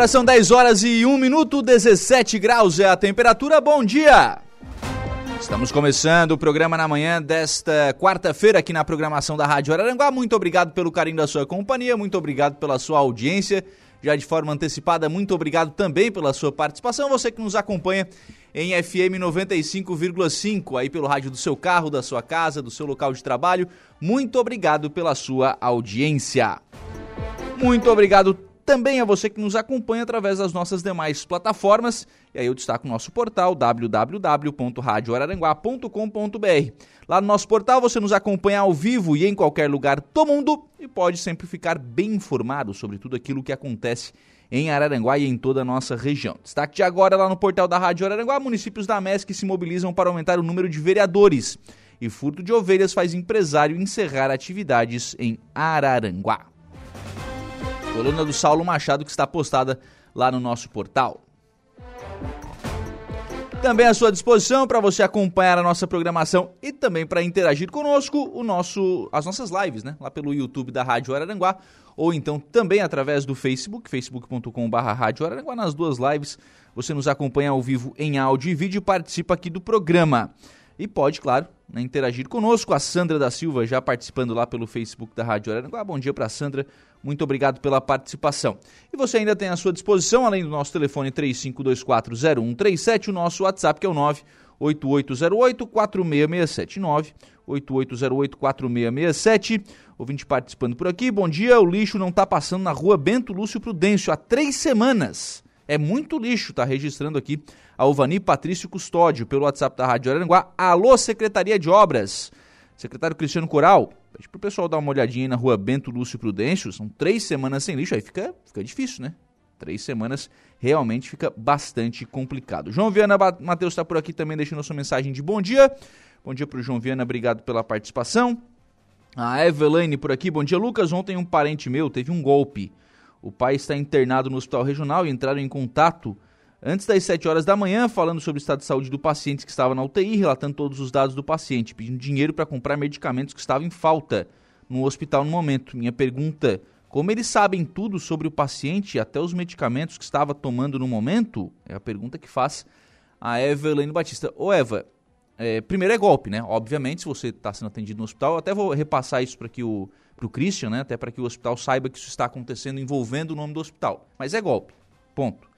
Agora são 10 horas e 1 minuto, 17 graus é a temperatura. Bom dia! Estamos começando o programa na manhã desta quarta-feira aqui na programação da Rádio Araranguá. Muito obrigado pelo carinho da sua companhia, muito obrigado pela sua audiência. Já de forma antecipada, muito obrigado também pela sua participação. Você que nos acompanha em FM 95,5, aí pelo rádio do seu carro, da sua casa, do seu local de trabalho. Muito obrigado pela sua audiência. Muito obrigado também a você que nos acompanha através das nossas demais plataformas. E aí eu destaco o nosso portal www.radioararanguá.com.br. Lá no nosso portal você nos acompanha ao vivo e em qualquer lugar do mundo e pode sempre ficar bem informado sobre tudo aquilo que acontece em Araranguá e em toda a nossa região. Destaque de agora lá no portal da Rádio Araranguá, municípios da MESC se mobilizam para aumentar o número de vereadores. E furto de ovelhas faz empresário encerrar atividades em Araranguá. Coluna do Saulo Machado que está postada lá no nosso portal. Também à sua disposição para você acompanhar a nossa programação e também para interagir conosco o nosso, as nossas lives, né? Lá pelo YouTube da Rádio Araranguá ou então também através do Facebook, facebook.com.br Rádio. Nas duas lives você nos acompanha ao vivo em áudio e vídeo e participa aqui do programa. E pode, claro, né, interagir conosco. A Sandra da Silva já participando lá pelo Facebook da Rádio Araranguá. Bom dia para Sandra. Muito obrigado pela participação. E você ainda tem à sua disposição, além do nosso telefone 35240137, o nosso WhatsApp que é o 98808-4667. 98808-4667. Ouvinte participando por aqui. Bom dia, o lixo não está passando na rua Bento Lúcio Prudêncio há três semanas. É muito lixo, tá registrando aqui a Uvani Patrício Custódio pelo WhatsApp da Rádio Aranguá. Alô, Secretaria de Obras. Secretário Cristiano Coral, pede pro pessoal dar uma olhadinha aí na rua Bento Lúcio Prudêncio. São três semanas sem lixo, aí fica, fica difícil, né? Três semanas realmente fica bastante complicado. João Viana Matheus está por aqui também deixando sua mensagem de bom dia. Bom dia pro João Viana, obrigado pela participação. A Eveline por aqui, bom dia Lucas. Ontem um parente meu teve um golpe. O pai está internado no hospital regional e entraram em contato antes das 7 horas da manhã, falando sobre o estado de saúde do paciente que estava na UTI, relatando todos os dados do paciente, pedindo dinheiro para comprar medicamentos que estavam em falta no hospital no momento. Minha pergunta: como eles sabem tudo sobre o paciente, até os medicamentos que estava tomando no momento? É a pergunta que faz a Evelyn Batista. Ô Eva, é, primeiro é golpe, né? Obviamente, se você está sendo atendido no hospital, eu até vou repassar isso para que o pro Christian, né? Até para que o hospital saiba que isso está acontecendo envolvendo o nome do hospital. Mas é golpe. Ponto.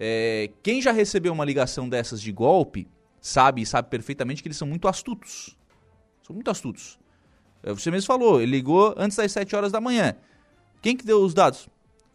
É, quem já recebeu uma ligação dessas de golpe sabe sabe perfeitamente que eles são muito astutos. São muito astutos. É, você mesmo falou, ele ligou antes das 7 horas da manhã. Quem que deu os dados?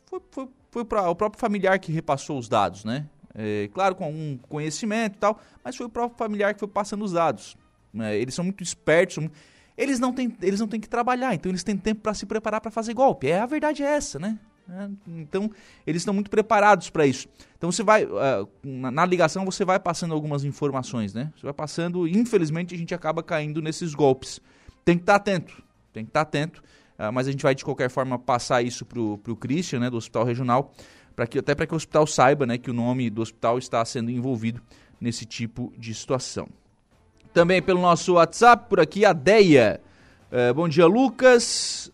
Foi, foi, foi pra, o próprio familiar que repassou os dados, né? É, claro, com algum conhecimento e tal, mas foi o próprio familiar que foi passando os dados. É, eles são muito espertos, são, eles, não têm, eles não têm que trabalhar, então eles têm tempo para se preparar para fazer golpe. É, a verdade é essa, né? É, então, eles estão muito preparados para isso. Então, você vai, uh, na, na, ligação, você vai passando algumas informações, né? Você vai passando, infelizmente, a gente acaba caindo nesses golpes. Tem que estar tá atento, tem que estar tá atento, uh, mas a gente vai, de qualquer forma, passar isso para o Christian, né, do Hospital Regional, para que, até para que o hospital saiba né, que o nome do hospital está sendo envolvido nesse tipo de situação. Também pelo nosso WhatsApp, por aqui, a Deia. Uh, bom dia, Lucas.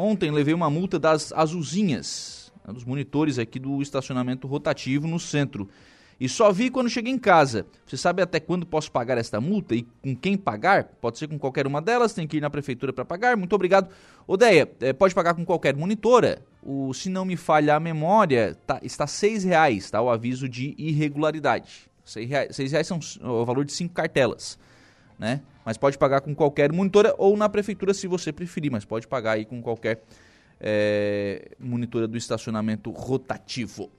Ontem levei uma multa das azulzinhas, né, dos monitores aqui do estacionamento rotativo no centro. E só vi quando cheguei em casa. Você sabe até quando posso pagar esta multa e com quem pagar? Pode ser com qualquer uma delas, tem que ir na prefeitura para pagar. Muito obrigado. Odeia, é, pode pagar com qualquer monitora. O, se não me falha a memória, tá, está seis reais, tá? O aviso de irregularidade. Seis reais, seis reais são o valor de cinco cartelas, né? Mas pode pagar com qualquer monitora ou na prefeitura se você preferir, mas pode pagar aí com qualquer é, monitora do estacionamento rotativo.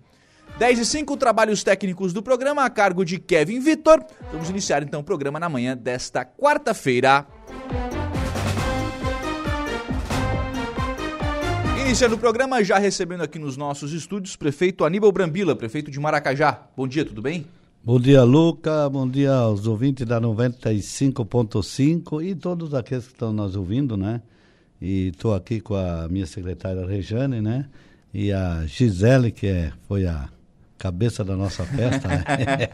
10 e 5, trabalhos técnicos do programa a cargo de Kevin Vitor. Vamos iniciar então o programa na manhã desta quarta-feira. Iniciando o programa, já recebendo aqui nos nossos estúdios, prefeito Aníbal Brambila, prefeito de Maracajá. Bom dia, tudo bem? Bom dia, Luca. Bom dia aos ouvintes da 95.5 e todos aqueles que estão nos ouvindo, né? E estou aqui com a minha secretária Rejane, né? E a Gisele, que é, foi a cabeça da nossa festa, né?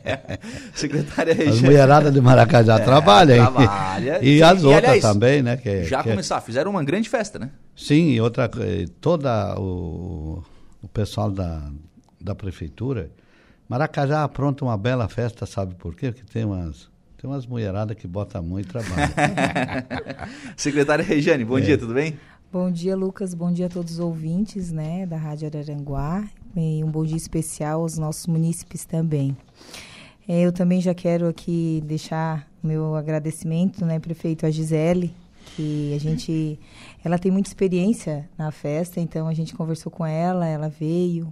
Secretária Rejane. As mulheradas de Maracajá é, trabalham, hein? Trabalha. E Sim, as e, outras aliás, também, né? Que, já que começar, fizeram uma grande festa, né? Sim, e outra toda o, o pessoal da, da prefeitura, Maracajá apronta uma bela festa, sabe por quê? Porque tem umas tem umas mulheradas que botam muito trabalho. Secretária Regiane, bom é. dia, tudo bem? Bom dia, Lucas. Bom dia a todos os ouvintes né, da Rádio Araranguá. E um bom dia especial aos nossos munícipes também. É, eu também já quero aqui deixar meu agradecimento, né, prefeito, a Gisele, que a gente, ela tem muita experiência na festa, então a gente conversou com ela, ela veio,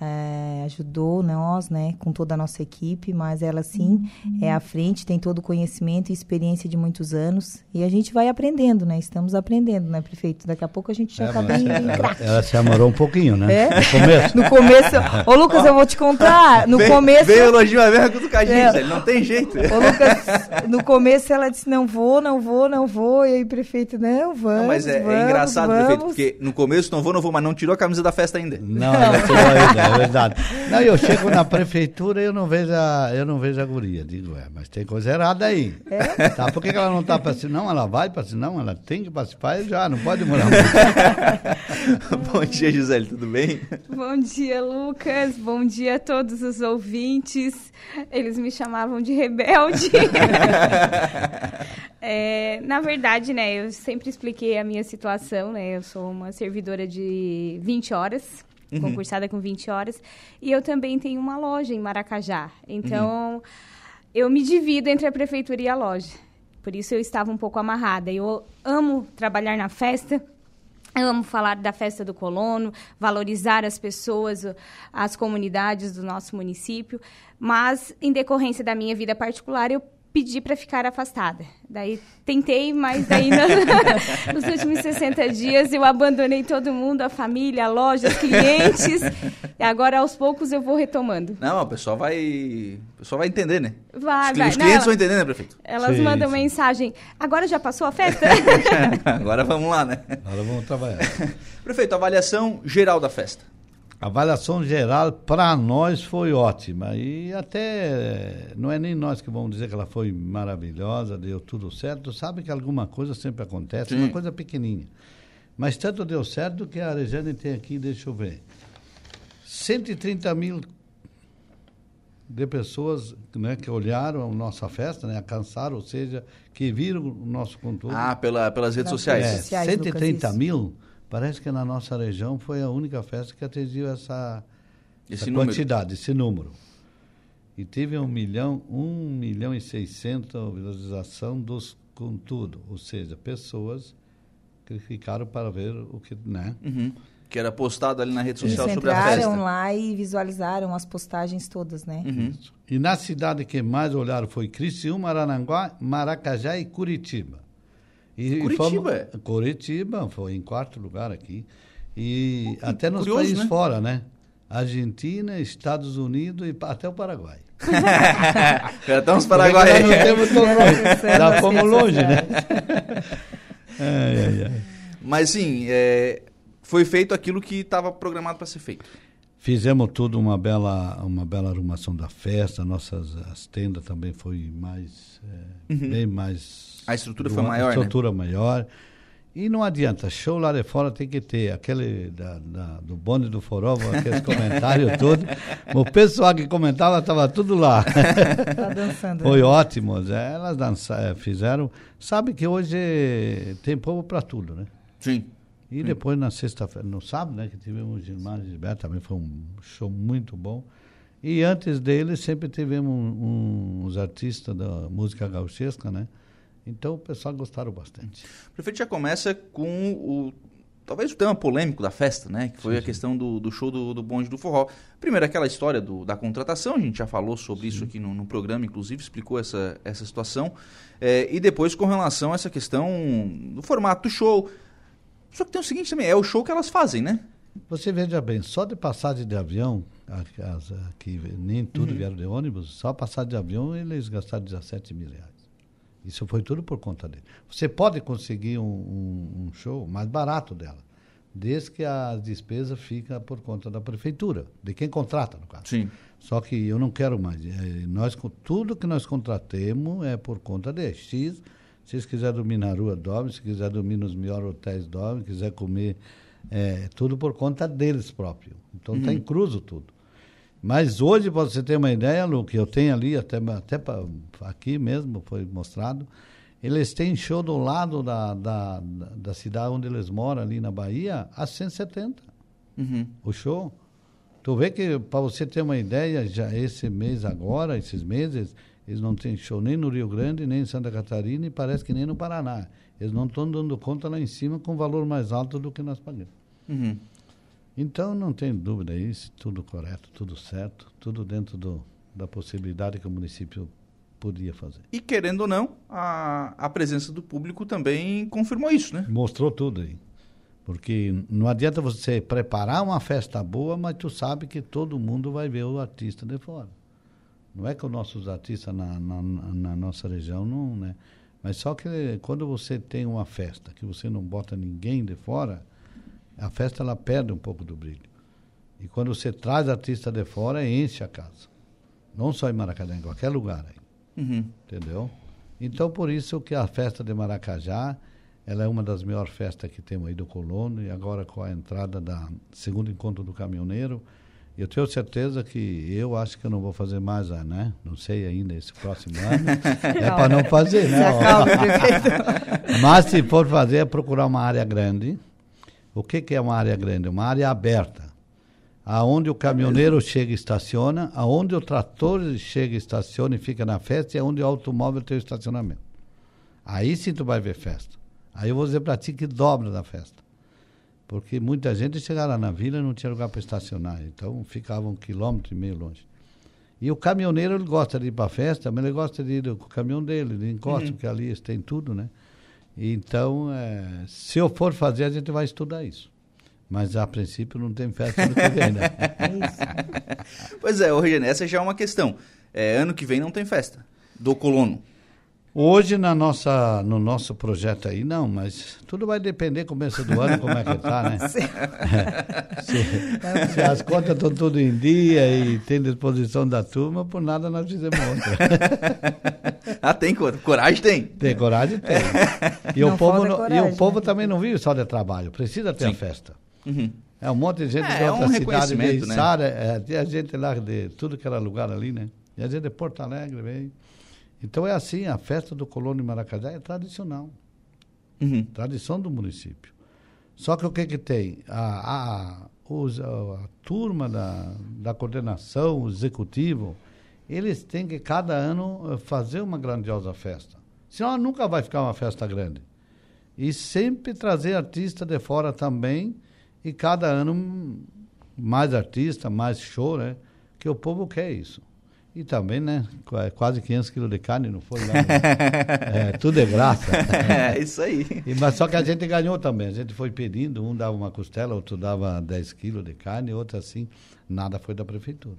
é, ajudou nós, né, com toda a nossa equipe, mas ela sim uhum. é à frente, tem todo o conhecimento e experiência de muitos anos e a gente vai aprendendo, né? Estamos aprendendo, né, prefeito? Daqui a pouco a gente já está é, bem, bem ela, ela, se amorou um pouquinho, né? É? No começo. No começo. Ô, Lucas, eu vou te contar. No vem, começo. Veio elogio a mesma com o é. não tem jeito. Ô, Lucas, no começo ela disse: não vou, não vou, não vou. E aí, prefeito, não, vamos. Não, mas é, é vamos, é engraçado, vamos. prefeito, porque no começo não vou, não vou, mas não tirou a camisa da festa ainda. Não, não tirou ainda é verdade. Não, eu chego na prefeitura e eu não vejo a, eu não vejo a guria. Digo, é, mas tem coisa errada aí. É? Tá, por que, que ela não está participando? Não, ela vai participar. Não, ela tem que participar e já, não pode demorar muito. Bom dia, Gisele, tudo bem? Bom dia, Lucas. Bom dia a todos os ouvintes. Eles me chamavam de rebelde. é, na verdade, né, eu sempre expliquei a minha situação, né? Eu sou uma servidora de 20 horas uhum. concursada com 20 horas. E eu também tenho uma loja em Maracajá. Então, uhum. eu me divido entre a prefeitura e a loja. Por isso eu estava um pouco amarrada. Eu amo trabalhar na festa. Eu amo falar da festa do colono, valorizar as pessoas, as comunidades do nosso município, mas em decorrência da minha vida particular, eu pedi para ficar afastada. Daí tentei, mas daí nos últimos 60 dias eu abandonei todo mundo, a família, a loja, os clientes. e agora aos poucos eu vou retomando. Não, o pessoal vai, o pessoal vai entender, né? Vai, os, vai. Os clientes Não, vão entender, né, prefeito? Elas sim, mandam sim. mensagem. Agora já passou a festa? agora vamos lá, né? Agora vamos trabalhar. prefeito, avaliação geral da festa. A avaliação geral para nós foi ótima e até não é nem nós que vamos dizer que ela foi maravilhosa, deu tudo certo. Sabe que alguma coisa sempre acontece, Sim. uma coisa pequenininha. Mas tanto deu certo que a Arejane tem aqui, deixa eu ver, 130 mil de pessoas né, que olharam a nossa festa, né, alcançaram, ou seja, que viram o nosso conteúdo. Ah, pela, pelas redes sociais. É, sociais 130 Lucas, mil Parece que na nossa região foi a única festa que atingiu essa, essa quantidade, esse número. E teve um milhão, um milhão e seiscentos visualização dos com tudo, ou seja, pessoas que ficaram para ver o que, né? Uhum. Que era postado ali na rede social Eles sobre a festa. entraram lá e visualizaram as postagens todas, né? Uhum. E na cidade que mais olharam foi Criciúma, Arananguá, Maracajá e Curitiba. E, Curitiba? E Curitiba, foi em quarto lugar aqui. E que até nos curioso, países né? fora, né? Argentina, Estados Unidos e até o Paraguai. Já estamos Paraguai. Nós temos Já fomos longe, né? ai, ai, ai. Mas sim, é, foi feito aquilo que estava programado para ser feito. Fizemos tudo uma bela, uma bela arrumação da festa, nossas as tendas também foi mais, é, uhum. bem mais a estrutura foi maior, A estrutura né? maior. E não adianta, show lá de fora tem que ter aquele da, da do bonde do forró, aqueles comentários todos. O pessoal que comentava estava tudo lá. Tá dançando. Foi ótimo. Elas dançaram, é, fizeram. Sabe que hoje tem povo para tudo, né? Sim. E Sim. depois na sexta-feira, no sábado, né, que tivemos Gilmar Gilberto, também foi um show muito bom. E antes dele sempre tivemos um, uns artistas da música gauchesca, né? Então o pessoal gostaram bastante. O prefeito já começa com o talvez o tema polêmico da festa, né? Que foi sim, a questão do, do show do, do bonde do forró. Primeiro, aquela história do, da contratação, a gente já falou sobre sim. isso aqui no, no, programa, inclusive, explicou essa, essa situação. É, e depois, com relação a essa questão do formato do show. Só que tem o seguinte também, é o show que elas fazem, né? Você veja bem, só de passagem de avião, que nem tudo uhum. vieram de ônibus, só passagem de avião eles gastaram 17 mil reais. Isso foi tudo por conta dele. Você pode conseguir um, um, um show mais barato dela, desde que a despesa fica por conta da prefeitura, de quem contrata, no caso. Sim. Só que eu não quero mais. É, nós, tudo que nós contratemos é por conta de X. Se vocês quiserem dormir na rua, dorme. Se quiser dormir nos melhores hotéis, dorme. Se quiser comer, é tudo por conta deles próprios. Então está uhum. incluso tudo. Mas hoje, para você ter uma ideia, Lu, que eu tenho ali, até, até pra, aqui mesmo foi mostrado, eles têm show do lado da, da, da cidade onde eles moram, ali na Bahia, a 170. Uhum. O show. Tu vê que, para você ter uma ideia, já esse mês agora, esses meses, eles não têm show nem no Rio Grande, nem em Santa Catarina e parece que nem no Paraná. Eles não estão dando conta lá em cima com valor mais alto do que nós pagamos. Uhum. Então, não tem dúvida, isso tudo correto, tudo certo, tudo dentro do, da possibilidade que o município podia fazer. E querendo ou não, a, a presença do público também confirmou isso, né? Mostrou tudo aí. Porque não adianta você preparar uma festa boa, mas tu sabe que todo mundo vai ver o artista de fora. Não é que os nossos artistas na, na, na nossa região não, né? Mas só que quando você tem uma festa que você não bota ninguém de fora, a festa ela perde um pouco do brilho. E quando você traz artista de fora, enche a casa. Não só em Maracanã, em qualquer lugar aí. Uhum. Entendeu? Então, por isso que a festa de Maracajá, ela é uma das melhores festas que temos aí do Colono, e agora com a entrada da segundo encontro do caminhoneiro, eu tenho certeza que eu acho que eu não vou fazer mais, né? Não sei ainda esse próximo ano. é para não fazer, né? Mas se for fazer, é procurar uma área grande, o que, que é uma área grande? Uma área aberta, aonde o caminhoneiro chega e estaciona, aonde o trator chega e estaciona e fica na festa, e aonde o automóvel tem o estacionamento. Aí sim tu vai ver festa. Aí eu vou dizer para ti que dobra da festa. Porque muita gente chegava na vila e não tinha lugar para estacionar, então ficava um quilômetro e meio longe. E o caminhoneiro ele gosta de ir para a festa, mas ele gosta de ir com o caminhão dele, ele encosta, uhum. porque ali eles têm tudo, né? Então, é, se eu for fazer, a gente vai estudar isso. Mas a princípio não tem festa no que vem, né? pois é, Rogério, essa já é uma questão. É, ano que vem não tem festa do colono. Hoje na nossa, no nosso projeto aí, não, mas tudo vai depender começo do ano, como é que está, né? É, se, se, as contas estão tudo em dia e tem disposição da turma, por nada nós fizemos outra. ah, tem coragem? Tem. Tem coragem? Tem. E não o povo, coragem, e o povo né? também não vive só de trabalho, precisa ter Sim. a festa. Uhum. É um monte de gente é, de outra é um cidade, de né? Sara, é, tem a gente lá de tudo que era lugar ali, né? E a gente de Porto Alegre veio. Então é assim, a festa do Colônia de Maracajá é tradicional. Uhum. Tradição do município. Só que o que que tem? A, a, os, a, a turma da, da coordenação, o executivo, eles têm que cada ano eh, fazer uma grandiosa festa. Senão nunca vai ficar uma festa grande. E sempre trazer artista de fora também, e cada ano mais artista, mais show, né? Que o povo quer isso. E também, né? Quase 500 quilos de carne, não foi? Lá, né? é, tudo é graça. É, isso aí. E, mas só que a gente ganhou também. A gente foi pedindo, um dava uma costela, outro dava 10 quilos de carne, outro assim. Nada foi da prefeitura.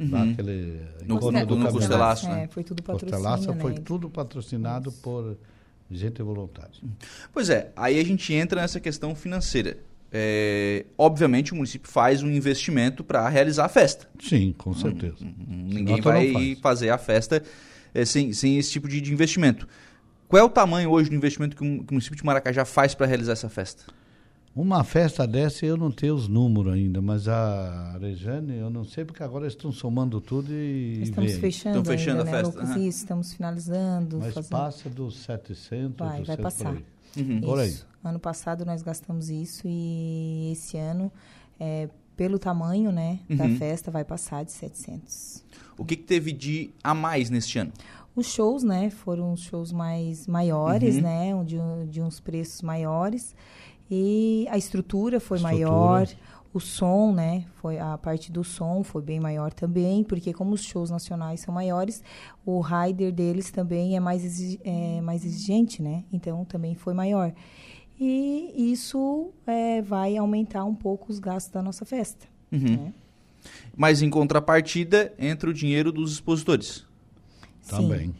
Uhum. Aquele no, no, do no costelaço, né? É, foi tudo patrocinado. Né? foi tudo patrocinado por gente voluntária. Pois é, aí a gente entra nessa questão financeira é, obviamente o município faz um investimento para realizar a festa. Sim, com certeza. Hum, hum, ninguém vai faz. fazer a festa é, sem, sem esse tipo de, de, investimento. Qual é o tamanho hoje do investimento que, o, que o município de Maracajá faz para realizar essa festa? Uma festa dessa eu não tenho os números ainda, mas a Rejane, eu não sei, porque agora estão somando tudo e. Estamos fechando, Estão fechando ainda, a né, festa. Lucas? Uhum. Isso, estamos finalizando. Mas fazendo... passa dos 700, vai, vai passar. Uhum. Por aí. Ano passado nós gastamos isso e esse ano, é, pelo tamanho né, uhum. da festa, vai passar de 700. O que, que, teve de a mais neste ano? Os shows, né? Foram os shows mais maiores, uhum. né? De, de uns preços maiores. E a estrutura foi estrutura. maior. O som, né? Foi a parte do som foi bem maior também, porque como os shows nacionais são maiores, o rider deles também é mais, é mais exigente, né? Então também foi maior. e isso é, vai aumentar um pouco os gastos da nossa festa. Uhum. Né? Mas em contrapartida, entra o dinheiro dos expositores. Também.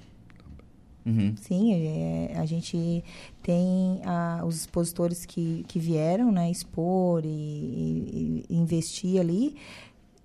Uhum. Sim, é, a gente tem ah, os expositores que, que vieram né, expor e, e- e investir ali,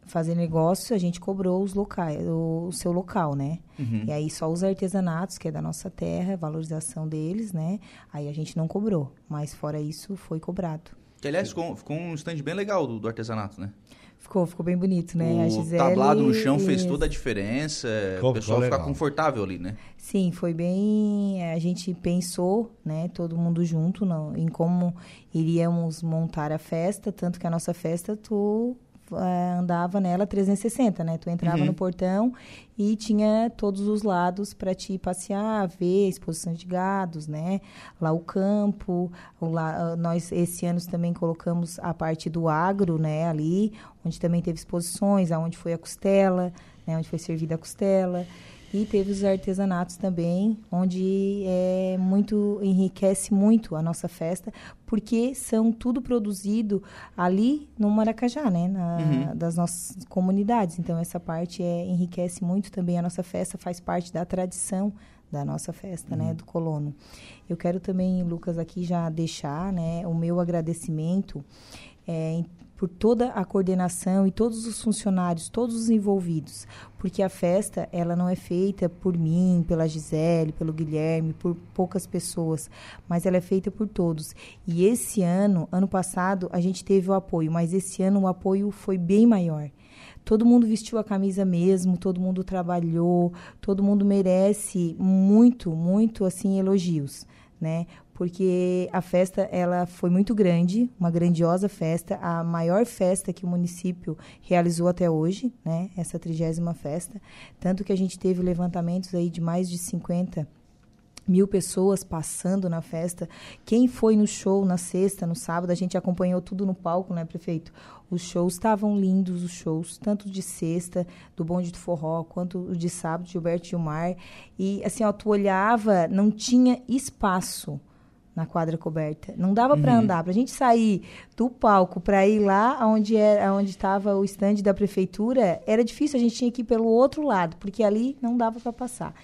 fazer negócio, a gente cobrou os locais, o, o seu local, né? Uhum. E aí só os artesanatos, que é da nossa terra, valorização deles, né? Aí a gente não cobrou, mas fora isso foi cobrado. Que, aliás, ficou, ficou um stand bem legal do, do artesanato, né? Ficou, ficou bem bonito, né? a o Gisele, tablado no chão fez toda a diferença. Ficou- o pessoal ficou fica legal. confortável ali, né? Sim, foi bem. eh, A gente pensou, né, todo mundo junto, no- em como iríamos montar a festa, tanto que a nossa festa tu eh, andava nela 360, né? Tu entrava Uhum. no portão e tinha todos os lados para te passear, ver exposição de gados, né? Lá o campo, o lá, ah, nós esse ano também colocamos a parte do agro, né, ali, onde também teve exposições, aonde foi a costela, né, onde foi servida a costela. E teve os artesanatos também, onde é muito enriquece muito a nossa festa, porque são tudo produzido ali no Maracajá, né, na- Uhum. das nossas comunidades. Então essa parte é, enriquece muito também a nossa festa, faz parte da tradição da nossa festa, né, do colono. Eu quero também, Lucas, aqui já deixar, né, o meu agradecimento é, por toda a coordenação e todos os funcionários, todos os envolvidos, porque a festa ela não é feita por mim, pela Gisele, pelo Guilherme, por poucas pessoas, mas ela é feita por todos. E esse ano, ano passado, a gente teve o apoio, mas esse ano o apoio foi bem maior. Todo mundo vestiu a camisa mesmo, todo mundo trabalhou, todo mundo merece muito, muito assim elogios, né? Porque a festa ela foi muito grande, uma grandiosa festa, a maior festa que o município realizou até hoje, né? Essa trigésima festa, tanto que a gente teve levantamentos aí de mais de 50 mil pessoas passando na festa. Quem foi no show na sexta, no sábado, a gente acompanhou tudo no palco, né, prefeito? Os shows estavam lindos, os shows, tanto de sexta, do Bonde do Forró, quanto o de sábado, Gilberto Gilmar. E, assim, ó, tu olhava, não tinha espaço na quadra coberta. Não dava para andar. Para a gente sair do palco para ir lá onde era, onde estava o estande da prefeitura, era difícil. A gente tinha que ir pelo outro lado, porque ali não dava para passar.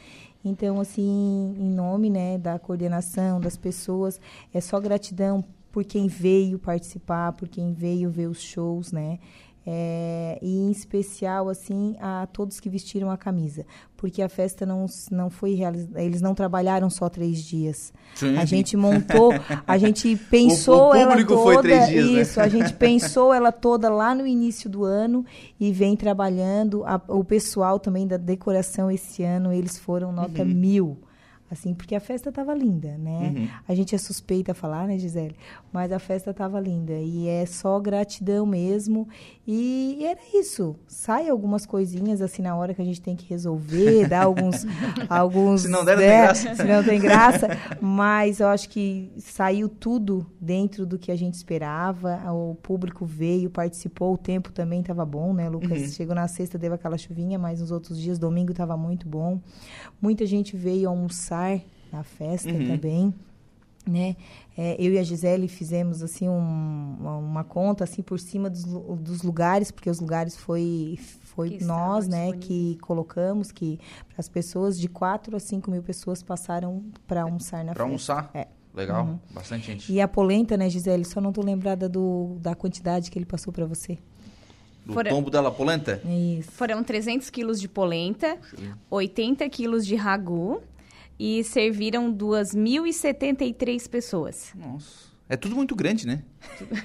Então, assim, em nome né, da coordenação, das pessoas, é só gratidão por quem veio participar, por quem veio ver os shows, né? É, e em especial, assim, a todos que vestiram a camisa. Porque a festa não, não foi realizada, eles não trabalharam só três dias. Sim. A gente montou, a gente pensou o ela público toda. foi três dias, né? isso, a gente pensou ela toda lá no início do ano e vem trabalhando. A- o pessoal também da decoração esse ano, eles foram nota mil. Assim, porque a festa estava linda, né? Uhum. A gente é suspeita a falar, né, Gisele? Mas a festa estava linda. E é só gratidão mesmo. E, e era isso. Sai algumas coisinhas assim na hora que a gente tem que resolver, dar alguns. alguns Se não der, não tem né? graça. Se não tem graça. Mas eu acho que saiu tudo dentro do que a gente esperava. O público veio, participou. O tempo também estava bom, né, Lucas? Uhum. Chegou na sexta, teve aquela chuvinha, mas nos outros dias, domingo, estava muito bom. Muita gente veio almoçar na festa Uhum. também. Né? É, eu e a Gisele fizemos assim um- uma, uma conta assim por cima dos, dos lugares, porque os lugares foi foi Que nós, né, disponíveis. que colocamos que para as pessoas de 4 a 5 mil pessoas passaram para almoçar na Pra festa. almoçar? É. Legal, bastante gente. E a polenta, né, Gisele? Só não tô lembrada do, da quantidade que ele passou para você. Do Fora- tombo dela polenta? Isso. Foram 300 quilos de polenta, 80 quilos de ragu e serviram 2.073 pessoas. Nossa. É tudo muito grande, né?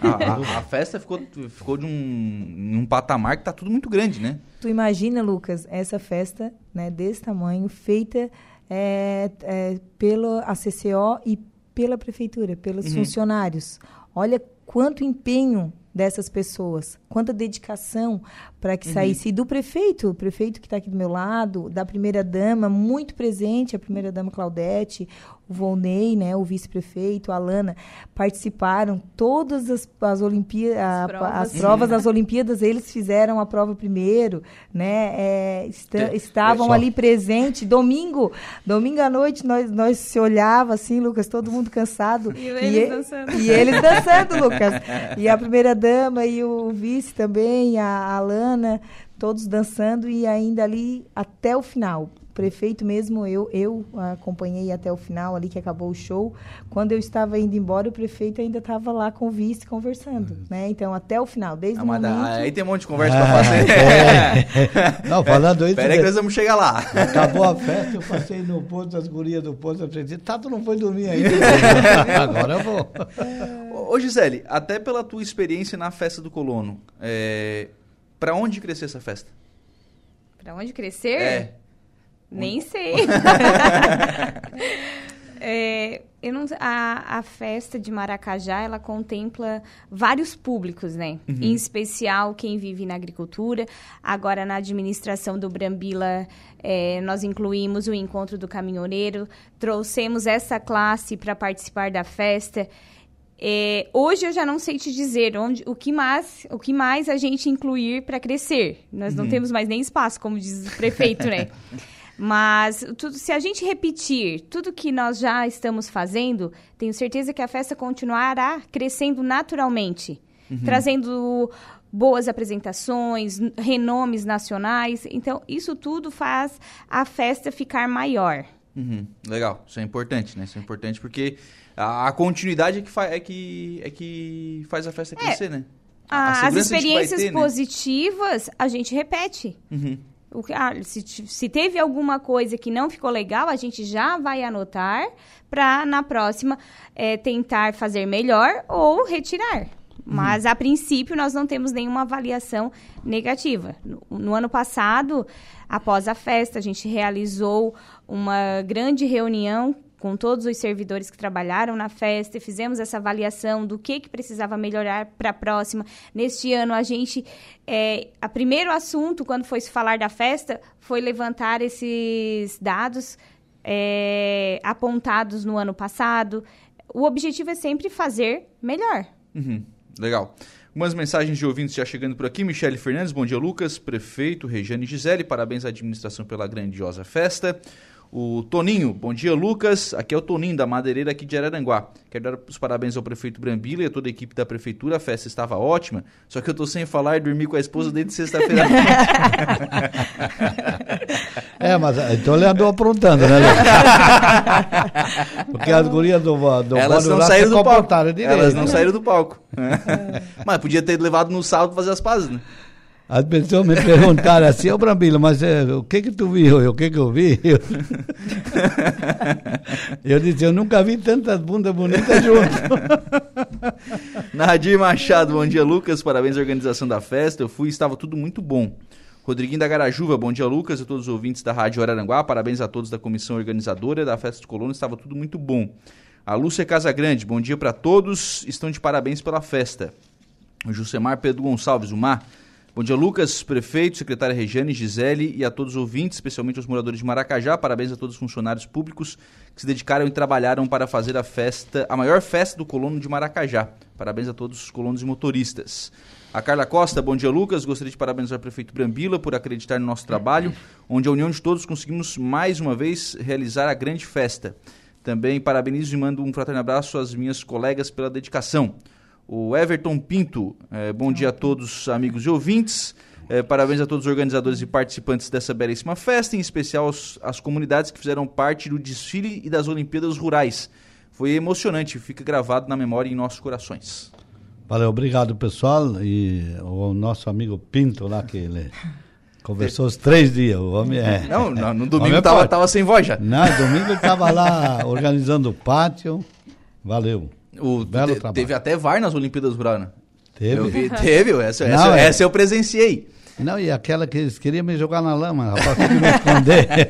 A, a- a festa ficou, ficou de um, um patamar que tá tudo muito grande, né? Tu imagina, Lucas, essa festa, né, desse tamanho, feita é, é, pela ACCO e pela prefeitura, pelos Uhum. funcionários. Olha quanto empenho dessas pessoas, quanta dedicação para Uhum. que saísse E do prefeito, o prefeito que está aqui do meu lado, da primeira dama, muito presente, a primeira dama Claudete, o Volney, né, o vice-prefeito, a Alana, participaram todas as, as Olimpíadas, as, provas. as provas das Olimpíadas, eles fizeram a prova primeiro, né, é, está, estavam ali presentes. Domingo, domingo à noite, nós, nós se olhava assim, Lucas, todo mundo cansado. E, e eles dançando. E eles dançando, Lucas. E a primeira dama e o vice também, a Alana, todos dançando e ainda ali até o final prefeito mesmo, eu, eu acompanhei até o final ali que acabou o show. Quando eu estava indo embora, o prefeito ainda estava lá com o vice conversando, uhum. né? Então, até o final, desde ah, o momento... Aí tem um monte de conversa ah, para fazer. É. Não, falando isso... Peraí que nós vamos chegar lá. Acabou a festa, eu passei no posto, as gurias do posto, eu pensei, Tato não foi dormir ainda. Agora eu vou. Ô, Gisele, até pela tua experiência na festa do colono, é... para onde crescer essa festa? Para onde crescer? É. Nem sei. é, eu não, a, a festa de Maracajá, ela contempla vários públicos, né? Uhum. Em especial quem vive na agricultura. Agora, na administração do Brambila, é, nós incluímos o encontro do caminhoneiro, trouxemos essa classe para participar da festa. É, hoje eu já não sei te dizer onde, o, que mais, o que mais a gente incluir para crescer. Nós uhum. não temos mais nem espaço, como diz o prefeito, né? Mas tudo, se a gente repetir tudo que nós já estamos fazendo, tenho certeza que a festa continuará crescendo naturalmente, uhum. trazendo boas apresentações, renomes nacionais. Então, isso tudo faz a festa ficar maior. Uhum. Legal, isso é importante, né? Isso é importante porque a, a continuidade é que, é, que, é que faz a festa é. crescer, né? A, as experiências ter, né? positivas né? a gente repete. Uhum. O, ah, se, se teve alguma coisa que não ficou legal, a gente já vai anotar para na próxima é, tentar fazer melhor ou retirar. Uhum. Mas, a princípio, nós não temos nenhuma avaliação negativa. No, no, ano passado, após a festa, a gente realizou uma grande reunião com todos os servidores que trabalharam na festa e fizemos essa avaliação do que, que precisava melhorar para a próxima. Neste ano, a gente. É, a primeiro assunto, quando foi se falar da festa, foi levantar esses dados é, apontados no ano passado. O objetivo é sempre fazer melhor. Uhum, legal. Umas mensagens de ouvintes já chegando por aqui. Michele Fernandes, bom dia, Lucas. Prefeito, Regiane Gisele, parabéns à administração pela grandiosa festa. O Toninho, bom dia Lucas, aqui é o Toninho da Madeireira aqui de Araranguá. Quero dar os parabéns ao prefeito Brambila e a toda a equipe da prefeitura, a festa estava ótima, só que eu tô sem falar e dormi com a esposa desde sexta-feira. é, mas então ele andou aprontando, né? Porque as gurias do, do Elas não saíram do palco. Elas não saíram do palco. mas podia ter levado no salto fazer as pazes, né? As pessoas me perguntaram assim, ô Brambila, mas é, o que que tu viu? O que que eu vi? Eu, eu disse, eu nunca vi tantas bundas bonitas juntas. Nadir Machado, bom dia Lucas, parabéns à organização da festa, eu fui e estava tudo muito bom. Rodriguinho da Garajuva, bom dia Lucas, a todos os ouvintes da Rádio Araranguá, parabéns a todos da comissão organizadora da festa de Colônia, estava tudo muito bom. A Lúcia Casagrande, bom dia para todos, estão de parabéns pela festa. O Jusemar Pedro Gonçalves, o Mar, Bom dia, Lucas, prefeito, secretária Regiane, Gisele e a todos os ouvintes, especialmente aos moradores de Maracajá. Parabéns a todos os funcionários públicos que se dedicaram e trabalharam para fazer a festa, a maior festa do colono de Maracajá. Parabéns a todos os colonos e motoristas. A Carla Costa, bom dia, Lucas. Gostaria de parabenizar o prefeito Brambila por acreditar no nosso trabalho, onde a união de todos conseguimos mais uma vez realizar a grande festa. Também parabenizo e mando um fraterno abraço às minhas colegas pela dedicação. O Everton Pinto, é, bom dia a todos, amigos e ouvintes. É, parabéns a todos os organizadores e participantes dessa belíssima festa, em especial as, comunidades que fizeram parte do desfile e das Olimpíadas Rurais. Foi emocionante, fica gravado na memória e em nossos corações. Valeu, obrigado pessoal. E o nosso amigo Pinto lá, que ele conversou os três dias. O homem é. Não, no, no domingo estava é tava sem voz já. Não, domingo ele estava lá organizando o pátio. Valeu. O, Belo te, trabalho. Teve até VAR nas Olimpíadas Bruno. Né? Teve? Eu vi, teve, essa, Não, essa, é... essa eu presenciei. Não, e aquela que eles queriam me jogar na lama, rapaz, que me esconder.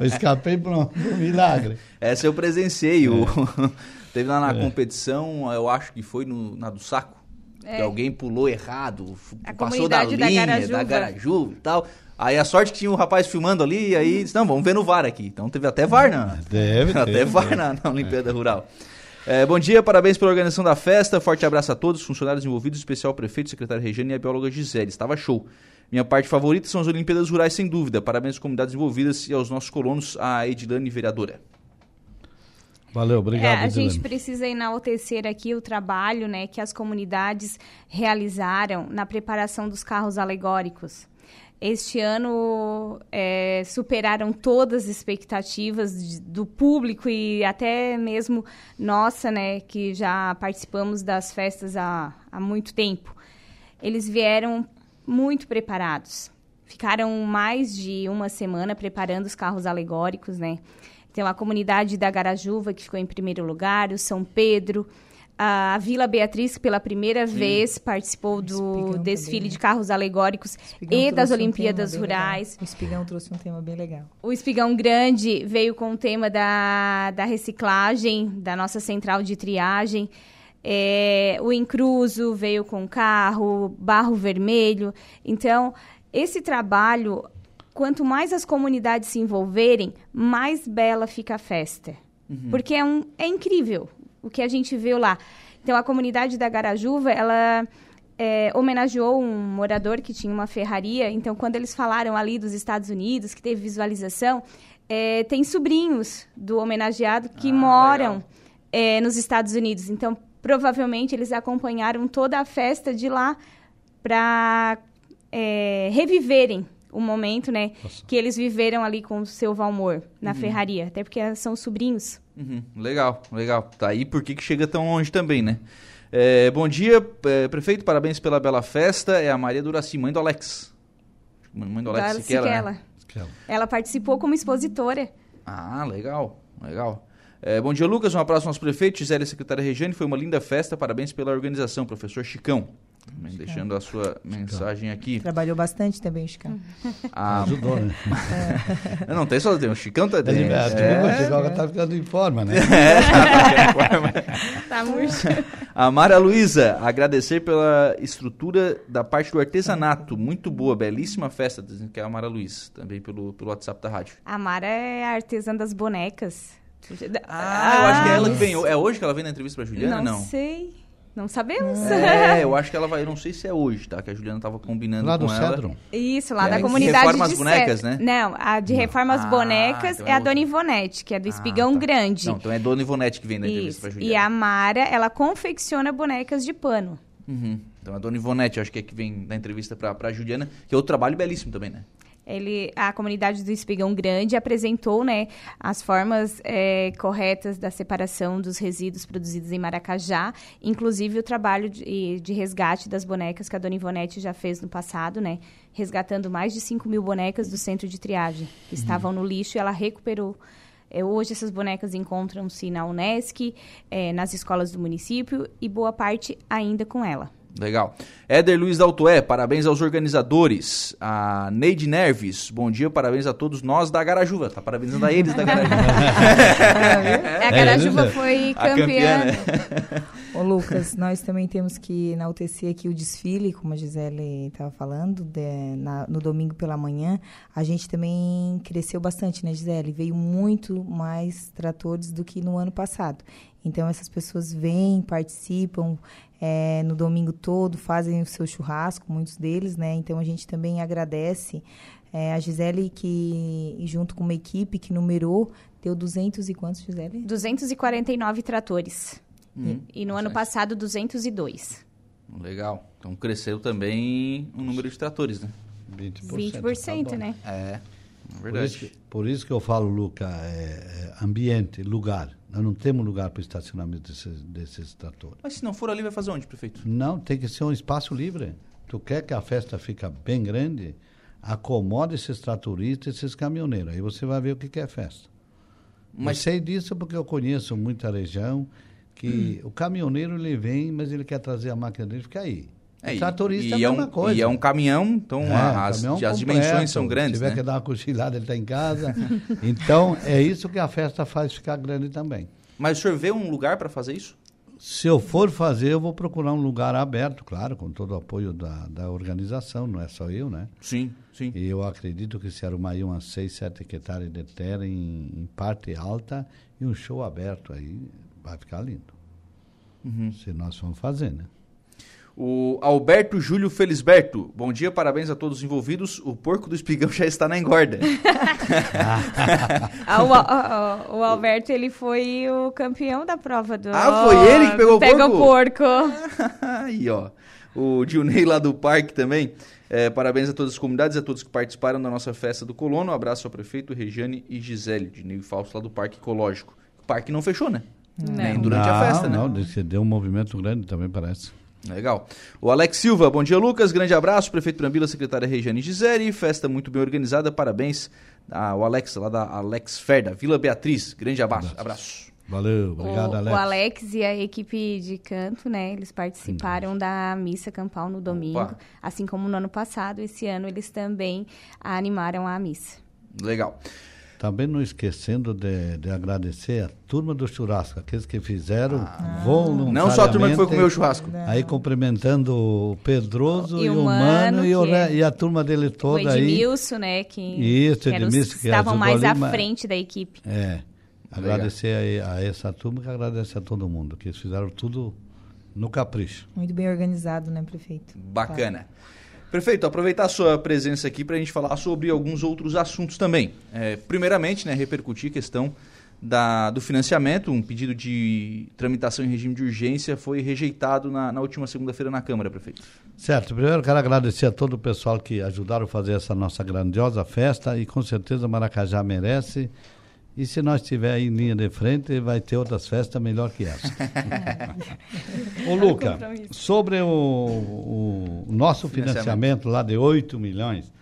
eu escapei por um, por um, milagre. Essa eu presenciei. É. O, teve lá na é. competição, eu acho que foi no, na do saco. É. Que alguém pulou errado, a passou da linha, da Garajuva. da Garajuva e tal. Aí a sorte que tinha um rapaz filmando ali, e aí disse, não, vamos ver no VAR aqui. Então teve até VAR, não. Deve Até ter. VAR na, na Olimpíada Rural. É, bom dia, parabéns pela organização da festa. Forte abraço a todos, funcionários envolvidos, especial prefeito, secretário Regiane e a bióloga Gisele. Estava show. Minha parte favorita são as Olimpíadas Rurais, sem dúvida. Parabéns às comunidades envolvidas e aos nossos colonos, a Edilane, vereadora. Valeu, obrigado. É, a gente precisa enaltecer aqui o trabalho né, que as comunidades realizaram na preparação dos carros alegóricos. Este ano é, superaram todas as expectativas de- do público e até mesmo nossa, né, que já participamos das festas há, há muito tempo. Eles vieram muito preparados. Ficaram mais de uma semana preparando os carros alegóricos, né? Tem a comunidade da Garajuva, que ficou em primeiro lugar, o São Pedro, a Vila Beatriz, que pela primeira vez participou do desfile também, de né? carros alegóricos e das um Olimpíadas bem Rurais. legal. O Espigão trouxe um tema bem legal. O Espigão Grande veio com o tema da, da reciclagem, da nossa central de triagem. É, o Incruso veio com carro, Barro Vermelho. Então, esse trabalho, quanto mais as comunidades se envolverem, mais bela fica a festa. Porque é, um, é incrível o que a gente viu lá. Então, a comunidade da Garajuva, ela é, homenageou um morador que tinha uma ferraria. Então, quando eles falaram ali dos Estados Unidos, que teve visualização, é, tem sobrinhos do homenageado que Ah, moram é, nos Estados Unidos. Então, provavelmente, eles acompanharam toda a festa de lá para reviverem o momento, né, que eles viveram ali com o seu Valmor na ferraria. Até porque são sobrinhos. Uhum, legal, legal. Tá aí por que que chega tão longe também, né? É, bom dia, é, prefeito, parabéns pela bela festa. É a Maria Duraci, mãe do Alex. Mãe do Alex Da Siquela, né? Siquela. Aquela. Ela participou como expositora. Ah, legal, legal. É, bom dia, Lucas. Um abraço ao nosso prefeito, Gisele Secretária Regiane. Foi uma linda festa. Parabéns pela organização, professor Chicão. Também deixando a sua mensagem aqui. Trabalhou bastante também, Chicão. Ah, Ajudou, né? não tem só tem o Chicão tá Ele, tem, a é, Chicoca tá ficando em forma, né? Tá murcho. A Mara Luísa, agradecer pela estrutura da parte do artesanato. Muito boa, belíssima festa, dizendo que é a Mara Luiz, também pelo, pelo WhatsApp da rádio. A Mara é a artesã das bonecas. Ah, eu acho que é ela que vem. É hoje que ela vem na entrevista pra Juliana? Não, Não. sei. Não sabemos. É, eu acho que ela vai. Eu não sei se é hoje, tá? Que a Juliana tava combinando Lá com do ela. Cedro. Isso, lá É, da comunidade reforma as de bonecas, Cedro. né? Não, a de reforma as Ah, bonecas então é é a. Dona Ivonete, que é do Ah, Espigão tá. Grande. Não, então é Dona Ivonete que vem na entrevista Isso. pra E Juliana. a Mara, ela confecciona bonecas de pano. Uhum. Então a Dona Ivonete, acho que é que vem na entrevista pra, pra Juliana, que é outro trabalho belíssimo também, né? Ele, a comunidade do Espigão Grande apresentou né, as formas é, corretas da separação dos resíduos produzidos em Maracajá, inclusive o trabalho de, de resgate das bonecas que a Dona Ivonete já fez no passado, né, resgatando mais de 5 mil bonecas do centro de triagem, que estavam no lixo e ela recuperou. É, hoje essas bonecas encontram-se na Unesc, é, nas escolas do município e boa parte ainda com ela. Legal. Éder Luiz Daltoé, parabéns aos organizadores. A Neide Nerves, bom dia, parabéns a todos nós da Garajuva. Tá parabenizando a eles da Garajuva. a Garajuva eles- foi A campeã, campeã. né? Ô, Lucas, nós também temos que enaltecer aqui o desfile, como a Gisele estava falando, de- na- no domingo pela manhã. A gente também cresceu bastante, né, Gisele? Veio muito mais tratores do que no ano passado. Então, essas pessoas vêm, participam é, no domingo todo, fazem o seu churrasco, muitos deles, né? Então, a gente também agradece é, a Gisele, que junto com uma equipe que numerou, deu 200 e quantos, Gisele? 249 tratores. Hum, E no ano passado, 202. Legal. Então cresceu também o número de tratores, né? 20%. 20%, tá né? É, é Por isso, verdade. que, por isso que eu falo, Luca, é, é ambiente, lugar. Nós não temos lugar para estacionamento desses, desses tratores. Mas se não for ali, vai fazer onde, prefeito? Não, tem que ser um espaço livre. Tu quer que a festa fique bem grande, acomoda esses tratoristas, esses caminhoneiros. Aí você vai ver o que que é festa. Mas Mas sei disso porque eu conheço muita região que o caminhoneiro ele vem, mas ele quer trazer a máquina dele e fica aí. É, o e- tratorista e é a um, mesma coisa. E é um caminhão, então É, as, caminhão as completo. dimensões são grandes, Se tiver né? que dar uma cochilada, ele está em casa. então, é isso que a festa faz ficar grande também. Mas o senhor vê um lugar para fazer isso? se eu for fazer, eu vou procurar um lugar aberto, claro, com todo o apoio da, da organização, não é só eu, né? Sim, sim. E eu acredito que se arrumar aí umas 6, 7 hectares de terra em, em, parte alta e um show aberto aí, vai ficar lindo. Uhum. Se nós vamos fazer, né? O Alberto Júlio Felisberto. Bom dia, parabéns a todos os envolvidos. O porco do espigão já está na engorda. ah, o, o, o, Alberto, ele foi o campeão da prova do... Ah, foi ele que pegou o porco? Pegou o porco. Aí, ó. O Dilney lá do parque também. É, parabéns a todas as comunidades, a todos que participaram da nossa festa do colono. Um abraço ao prefeito Regiane e Gisele, de Ney Falso lá do Parque Ecológico. O parque não fechou, né? Não. Nem durante não, a festa, né? Não, deu um movimento grande também, parece. Legal. O Alex Silva, bom dia, Lucas. Grande abraço. Prefeito Brambila, secretária Regiane Gisele. Festa muito bem organizada. Parabéns ao Alex, lá da Alex Ferda, Vila Beatriz. Grande abraço. abraço. Valeu, obrigado, o, Alex. O Alex e a equipe de canto, né? Eles participaram Sim. da missa campal no domingo, Opa. assim como no ano passado. Esse ano eles também animaram a missa. Legal. Também não esquecendo de, de, agradecer a turma do churrasco, aqueles que fizeram ah, voluntariamente. Não só a turma que foi comer o churrasco. Aí cumprimentando o Pedroso e, e o Mano, e, o, e, a turma dele toda o Edmilson, aí. né? Que, Isso, que Edmilson. Que estavam mais ali, à frente da equipe. É. Agradecer a, a, essa turma e agradecer a todo mundo, que eles fizeram tudo no capricho. Muito bem organizado, né, prefeito? Bacana. Tá. Prefeito, aproveitar a sua presença aqui para a gente falar sobre alguns outros assuntos também. É, primeiramente, né, repercutir a questão da, do financiamento, um pedido de tramitação em regime de urgência foi rejeitado na, na última segunda-feira na Câmara, prefeito. Certo. Primeiro quero agradecer a todo o pessoal que ajudaram a fazer essa nossa grandiosa festa e com certeza Maracajá merece e se nós estiver aí em linha de frente, vai ter outras festas melhor que essa. Ô, Luca, sobre o, o nosso financiamento. financiamento lá de 8 milhões,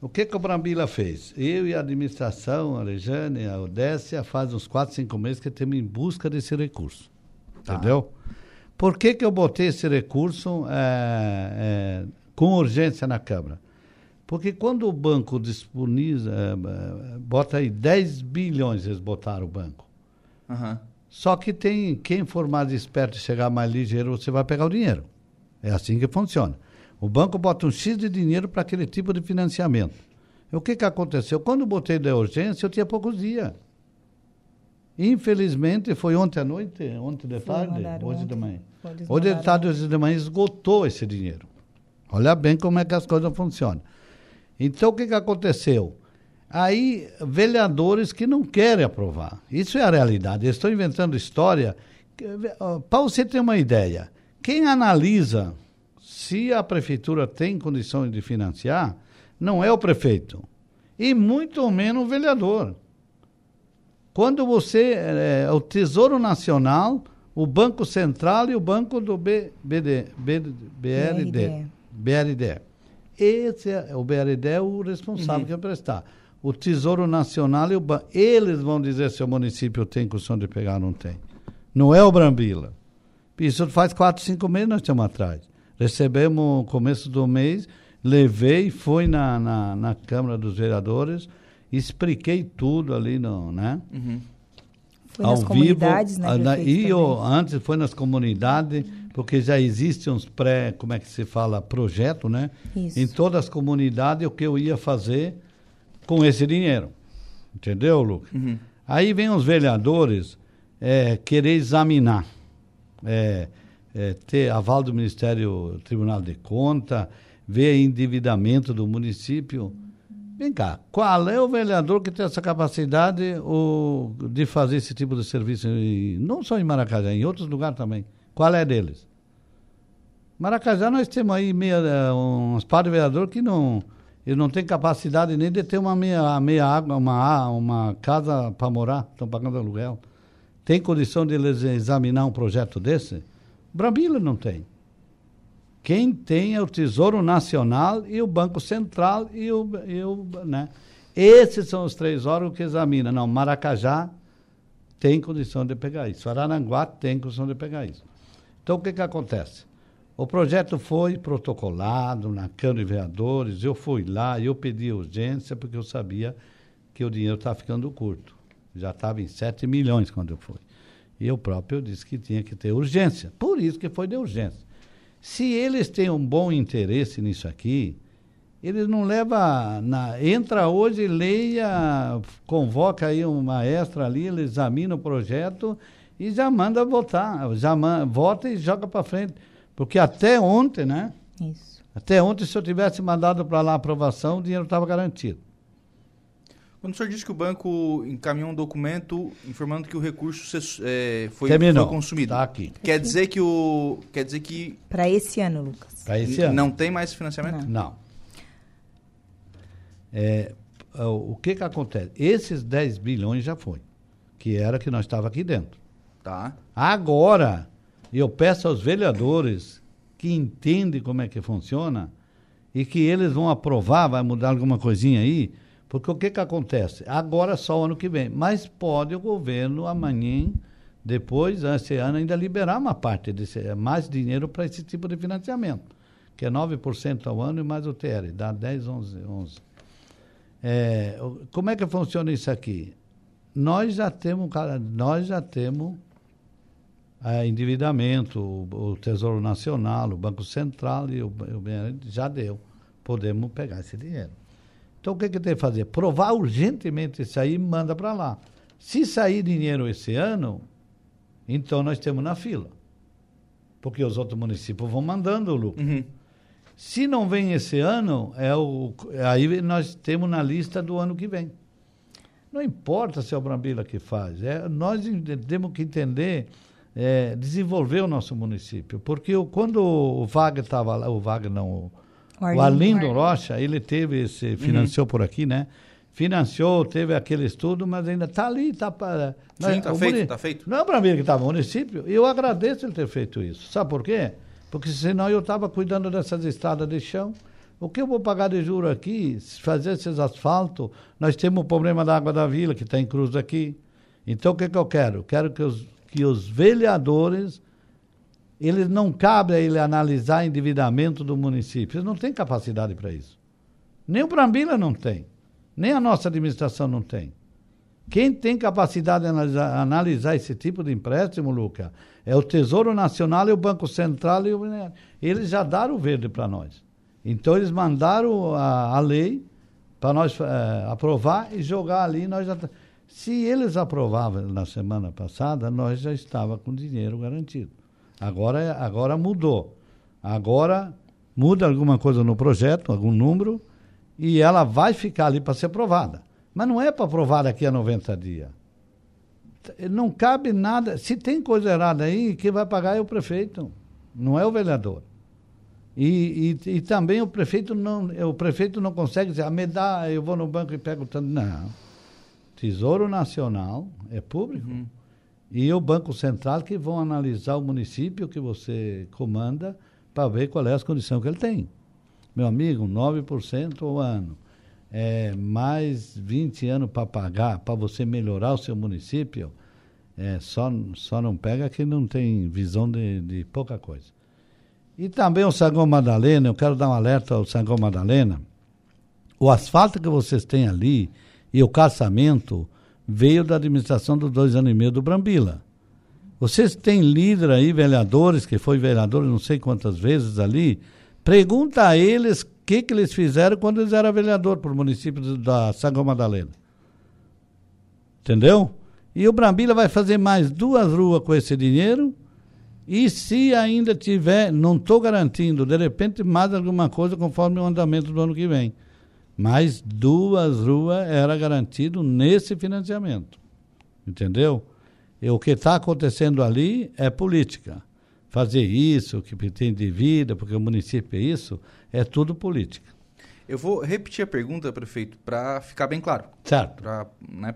o que, que o Brambila fez? Eu e a administração, a Rejane, a Odécia, faz uns 4, 5 meses que estamos em busca desse recurso. Tá. Entendeu? Por que, que eu botei esse recurso é, é, com urgência na Câmara? Porque quando o banco disponibiliza, é, bota aí 10 bilhões, eles botaram o banco. Uhum. Só que tem quem for mais esperto e chegar mais ligeiro, você vai pegar o dinheiro. É assim que funciona. O banco bota um X de dinheiro para aquele tipo de financiamento. E o que, que aconteceu? Quando eu botei da urgência, eu tinha poucos dias. Infelizmente, foi ontem à noite, ontem de tarde, hoje de manhã. Hoje de tarde, hoje de manhã, esgotou esse dinheiro. Olha bem como é que as coisas funcionam. Então, o que, que aconteceu? Aí, vereadores que não querem aprovar. Isso é a realidade. Eles estão inventando história. Para você ter uma ideia, quem analisa se a prefeitura tem condições de financiar, não é o prefeito. E muito menos o vereador. Quando você. É, o Tesouro Nacional, o Banco Central e o Banco do B, BD, BD, BRD. BRD. Esse é o BRD é o responsável uhum. que vai prestar. O Tesouro Nacional e o banco, eles vão dizer se o município tem condição de pegar ou não tem. Não é o Brambila. Isso faz quatro, cinco meses nós estamos atrás. Recebemos no começo do mês, levei, fui na, na, na Câmara dos Vereadores, expliquei tudo ali, no, né? Uhum. Foi Ao nas vivo, comunidades, né? Na, e antes foi nas comunidades porque já existem uns pré, como é que se fala, projeto, né? Isso. Em todas as comunidades, o que eu ia fazer com esse dinheiro. Entendeu, Lucas? Uhum. Aí vem os vereadores é, querer examinar, é, é, ter aval do Ministério Tribunal de Conta, ver endividamento do município. Vem cá, qual é o vereador que tem essa capacidade o, de fazer esse tipo de serviço, não só em Maracajá, em outros lugares também? Qual é deles? Maracajá nós temos aí meia, eh, uns par de vereadores que não, eles não têm capacidade nem de ter uma meia, meia água, uma, uma casa para morar, estão pagando aluguel. Tem condição de eles examinar um projeto desse? Brambila não tem. Quem tem é o Tesouro Nacional e o Banco Central e o, e o né? Esses são os três órgãos que examinam. Não, Maracajá tem condição de pegar isso. Araranguá tem condição de pegar isso. Então, o que, que acontece? O projeto foi protocolado na Câmara de Vereadores, eu fui lá, eu pedi urgência, porque eu sabia que o dinheiro estava ficando curto. Já estava em 7 milhões quando eu fui. E eu próprio disse que tinha que ter urgência. Por isso que foi de urgência. Se eles têm um bom interesse nisso aqui, eles não levam. Na, entra hoje, leia, convoca aí um maestro ali, ele examina o projeto e já manda votar. Já man, vota e joga para frente. Porque até ontem, né? Isso. Até ontem, se eu tivesse mandado para lá a aprovação, o dinheiro estava garantido. Quando o senhor disse que o banco encaminhou um documento informando que o recurso é, foi, Terminou. foi consumido. Tá aqui. Quer dizer que o. Quer dizer que. Para esse ano, Lucas. Para esse ano. Não tem mais financiamento? Não. É, o que que acontece? Esses 10 bilhões já foi, que era que nós estava aqui dentro. Tá. Agora, eu peço aos vereadores que entendem como é que funciona e que eles vão aprovar, vai mudar alguma coisinha aí, porque o que que acontece? Agora só o ano que vem, mas pode o governo amanhã, depois, esse ano, ainda liberar uma parte desse, mais dinheiro para esse tipo de financiamento, que é 9% ao ano e mais o TR, dá 10, 11, 11. É, como é que funciona isso aqui? Nós já temos, nós já temos é, endividamento, o, o, Tesouro Nacional, o Banco Central e o, o já deu. Podemos pegar esse dinheiro. Então, o que, que tem que fazer? Provar urgentemente isso aí e manda para lá. Se sair dinheiro esse ano, então nós temos na fila. Porque os outros municípios vão mandando o lucro. Uhum. Se não vem esse ano, é o, aí nós temos na lista do ano que vem. Não importa se é o Brambila que faz, é, nós temos que entender, é, desenvolver o nosso município. Porque o, quando o Wagner estava lá, o Wagner não, o, o Arlindo, Arlindo Rocha, ele teve esse, financiou uhum. por aqui, né? Financiou, teve aquele estudo, mas ainda está ali, está para. Sim, está feito, está feito. Não é para mim que estava no município, e eu agradeço ele ter feito isso. Sabe por quê? Porque senão eu estava cuidando dessas estradas de chão. O que eu vou pagar de juro aqui, fazer esses asfaltos? Nós temos o problema da água da vila, que está em cruz aqui. Então, o que, que eu quero? Quero que os, que os vereadores eles não cabe a ele analisar endividamento do município. Eles não têm capacidade para isso. Nem o Brambila não tem. Nem a nossa administração não tem. Quem tem capacidade de analisar, analisar esse tipo de empréstimo, Luca, é o Tesouro Nacional e o Banco Central e o Eles já deram o verde para nós. Então eles mandaram a, a lei para nós é, aprovar e jogar ali. Nós já, se eles aprovavam na semana passada, nós já estava com dinheiro garantido. Agora, agora mudou. Agora muda alguma coisa no projeto, algum número, e ela vai ficar ali para ser aprovada. Mas não é para aprovar daqui a 90 dias. Não cabe nada. Se tem coisa errada aí, quem vai pagar é o prefeito, não é o vereador. E, e, e também o prefeito não, o prefeito não consegue dizer, ah, me dá, eu vou no banco e pego tanto. Não. Tesouro Nacional é público. Uhum e o Banco Central que vão analisar o município que você comanda para ver qual é as condições que ele tem. Meu amigo, 9% ao ano, é, mais 20 anos para pagar, para você melhorar o seu município, é, só, só não pega quem não tem visão de, de pouca coisa. E também o Sangão Madalena, eu quero dar um alerta ao Sangão Madalena. O asfalto que vocês têm ali e o calçamento, veio da administração dos dois anos e meio do Brambila. Vocês têm líder aí, vereadores, que foi vereador não sei quantas vezes ali, pergunta a eles o que, que eles fizeram quando eles eram vereador para o município da Sangão Madalena. Entendeu? E o Brambila vai fazer mais duas ruas com esse dinheiro. E se ainda tiver, não estou garantindo, de repente mais alguma coisa conforme o andamento do ano que vem. Mas duas ruas era garantido nesse financiamento. Entendeu? E o que está acontecendo ali é política. Fazer isso, que tem de vida, porque o município é isso, é tudo política. Eu vou repetir a pergunta, prefeito, para ficar bem claro. Certo. Para né,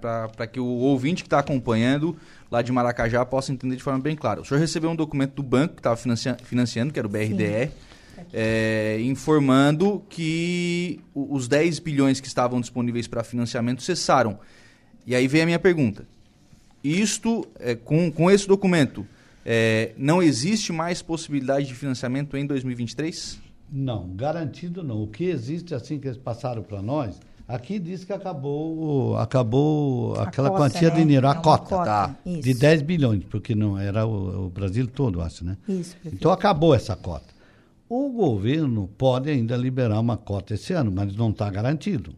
que o ouvinte que está acompanhando lá de Maracajá possa entender de forma bem clara. O senhor recebeu um documento do banco que estava financiando, financiando, que era o BRDE. Sim é, informando que os 10 bilhões que estavam disponíveis para financiamento cessaram. E aí vem a minha pergunta. Isto, é, com, com esse documento, é, não existe mais possibilidade de financiamento em 2023? Não, garantido não. O que existe, assim que eles passaram para nós, Aqui diz que acabou, acabou A aquela cota, quantia de né? dinheiro, É a uma cota, cota, tá? de 10 bilhões, porque não era o, o Brasil todo, acho, né? Isso, prefeito. Então acabou essa cota. O governo pode ainda liberar uma cota esse ano, mas não está garantido.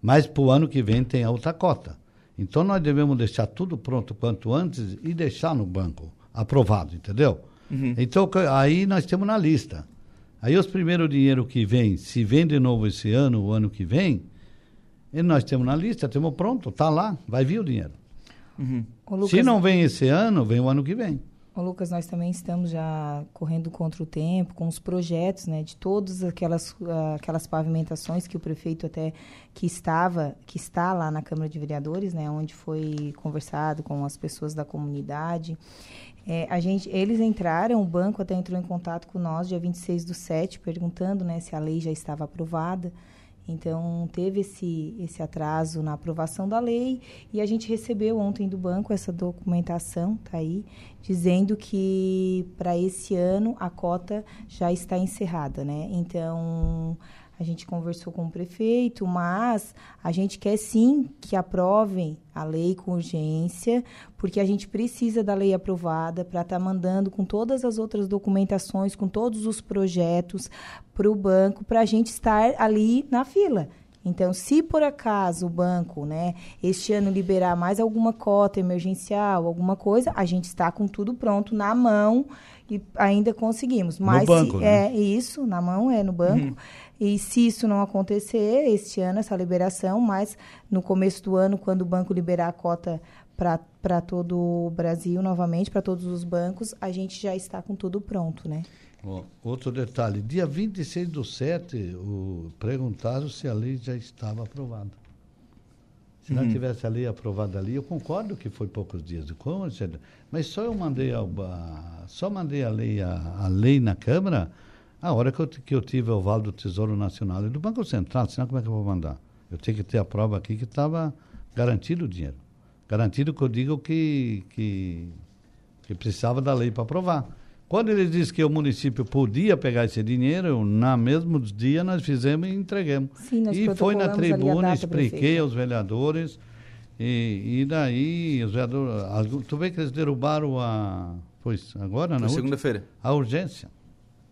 Mas para o ano que vem tem a outra cota. Então nós devemos deixar tudo pronto quanto antes e deixar no banco aprovado, entendeu? Então que- aí nós temos na lista. Aí os primeiros dinheiro que vem, se vem de novo esse ano, o ano que vem, e nós temos na lista, temos pronto, está lá, vai vir o dinheiro. Ô, Lucas, se não vem esse ano, vem o ano que vem. Lucas, nós também estamos já correndo contra o tempo com os projetos, né, de todas aquelas aquelas pavimentações que o prefeito até que estava, que está lá na Câmara de Vereadores, né, onde foi conversado com as pessoas da comunidade. É, a gente, eles entraram, o banco até entrou em contato com nós dia 26 do 7, perguntando, né, se a lei já estava aprovada. Então, teve esse, esse atraso na aprovação da lei e a gente recebeu ontem do banco essa documentação, tá aí, dizendo que para esse ano a cota já está encerrada, né? Então, a gente conversou com o prefeito, mas a gente quer sim que aprovem a lei com urgência, porque a gente precisa da lei aprovada para estar mandando com todas as outras documentações, com todos os projetos para o banco, para a gente estar ali na fila. Então, se por acaso o banco, né, este ano liberar mais alguma cota emergencial, alguma coisa, a gente está com tudo pronto na mão e ainda conseguimos. Mas banco, se, né? é isso, na mão é no banco. E se isso não acontecer este ano, essa liberação, mas no começo do ano, quando o banco liberar a cota para todo o Brasil novamente, para todos os bancos, a gente já está com tudo pronto, né? Ó, outro detalhe, dia 26 do 7, o, perguntaram se a lei já estava aprovada. Se não tivesse a lei aprovada ali, eu concordo que foi poucos dias de como, mas só eu mandei a, a- só mandei a lei, a, a lei na Câmara a hora que eu, que eu tive o aval do Tesouro Nacional e do Banco Central, senão como é que eu vou mandar? Eu tenho que ter a prova aqui que estava garantido o dinheiro. Garantido que eu digo que, que que precisava da lei para aprovar. Quando ele disse que o município podia pegar esse dinheiro, na mesmo dia nós fizemos e entregamos. Sim, nós e foi na tribuna, data, expliquei prefeito. aos vereadores, e, e daí os vereadores, tu vê que eles derrubaram a, pois, agora última- segunda-feira. a urgência.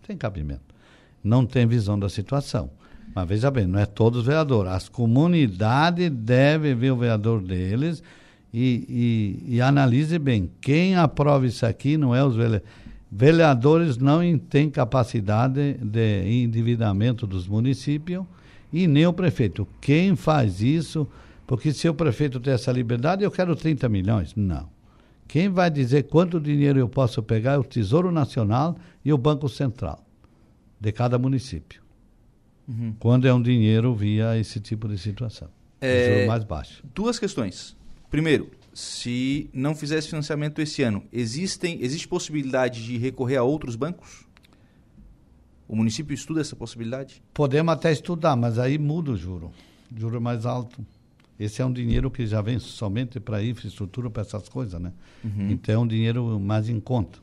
Tem cabimento. Não tem visão da situação. Mas veja bem, não é todos os vereadores. As comunidades devem ver o vereador deles e, e, e analise bem. Quem aprova isso aqui não é os vereadores. Vereadores não têm capacidade de endividamento dos municípios e nem o prefeito. Quem faz isso, porque se o prefeito tem essa liberdade, eu quero 30 milhões. Não. Quem vai dizer quanto dinheiro eu posso pegar é o Tesouro Nacional e o Banco Central de cada município. Quando é um dinheiro via esse tipo de situação. É, Juro mais baixo. Duas questões. Primeiro, se não fizesse financiamento esse ano, existem, existe possibilidade de recorrer a outros bancos? O município estuda essa possibilidade? Podemos até estudar, mas aí muda o juro. Juro mais alto. Esse é um dinheiro que já vem somente para infraestrutura, para essas coisas, né? Então é um dinheiro mais em conta,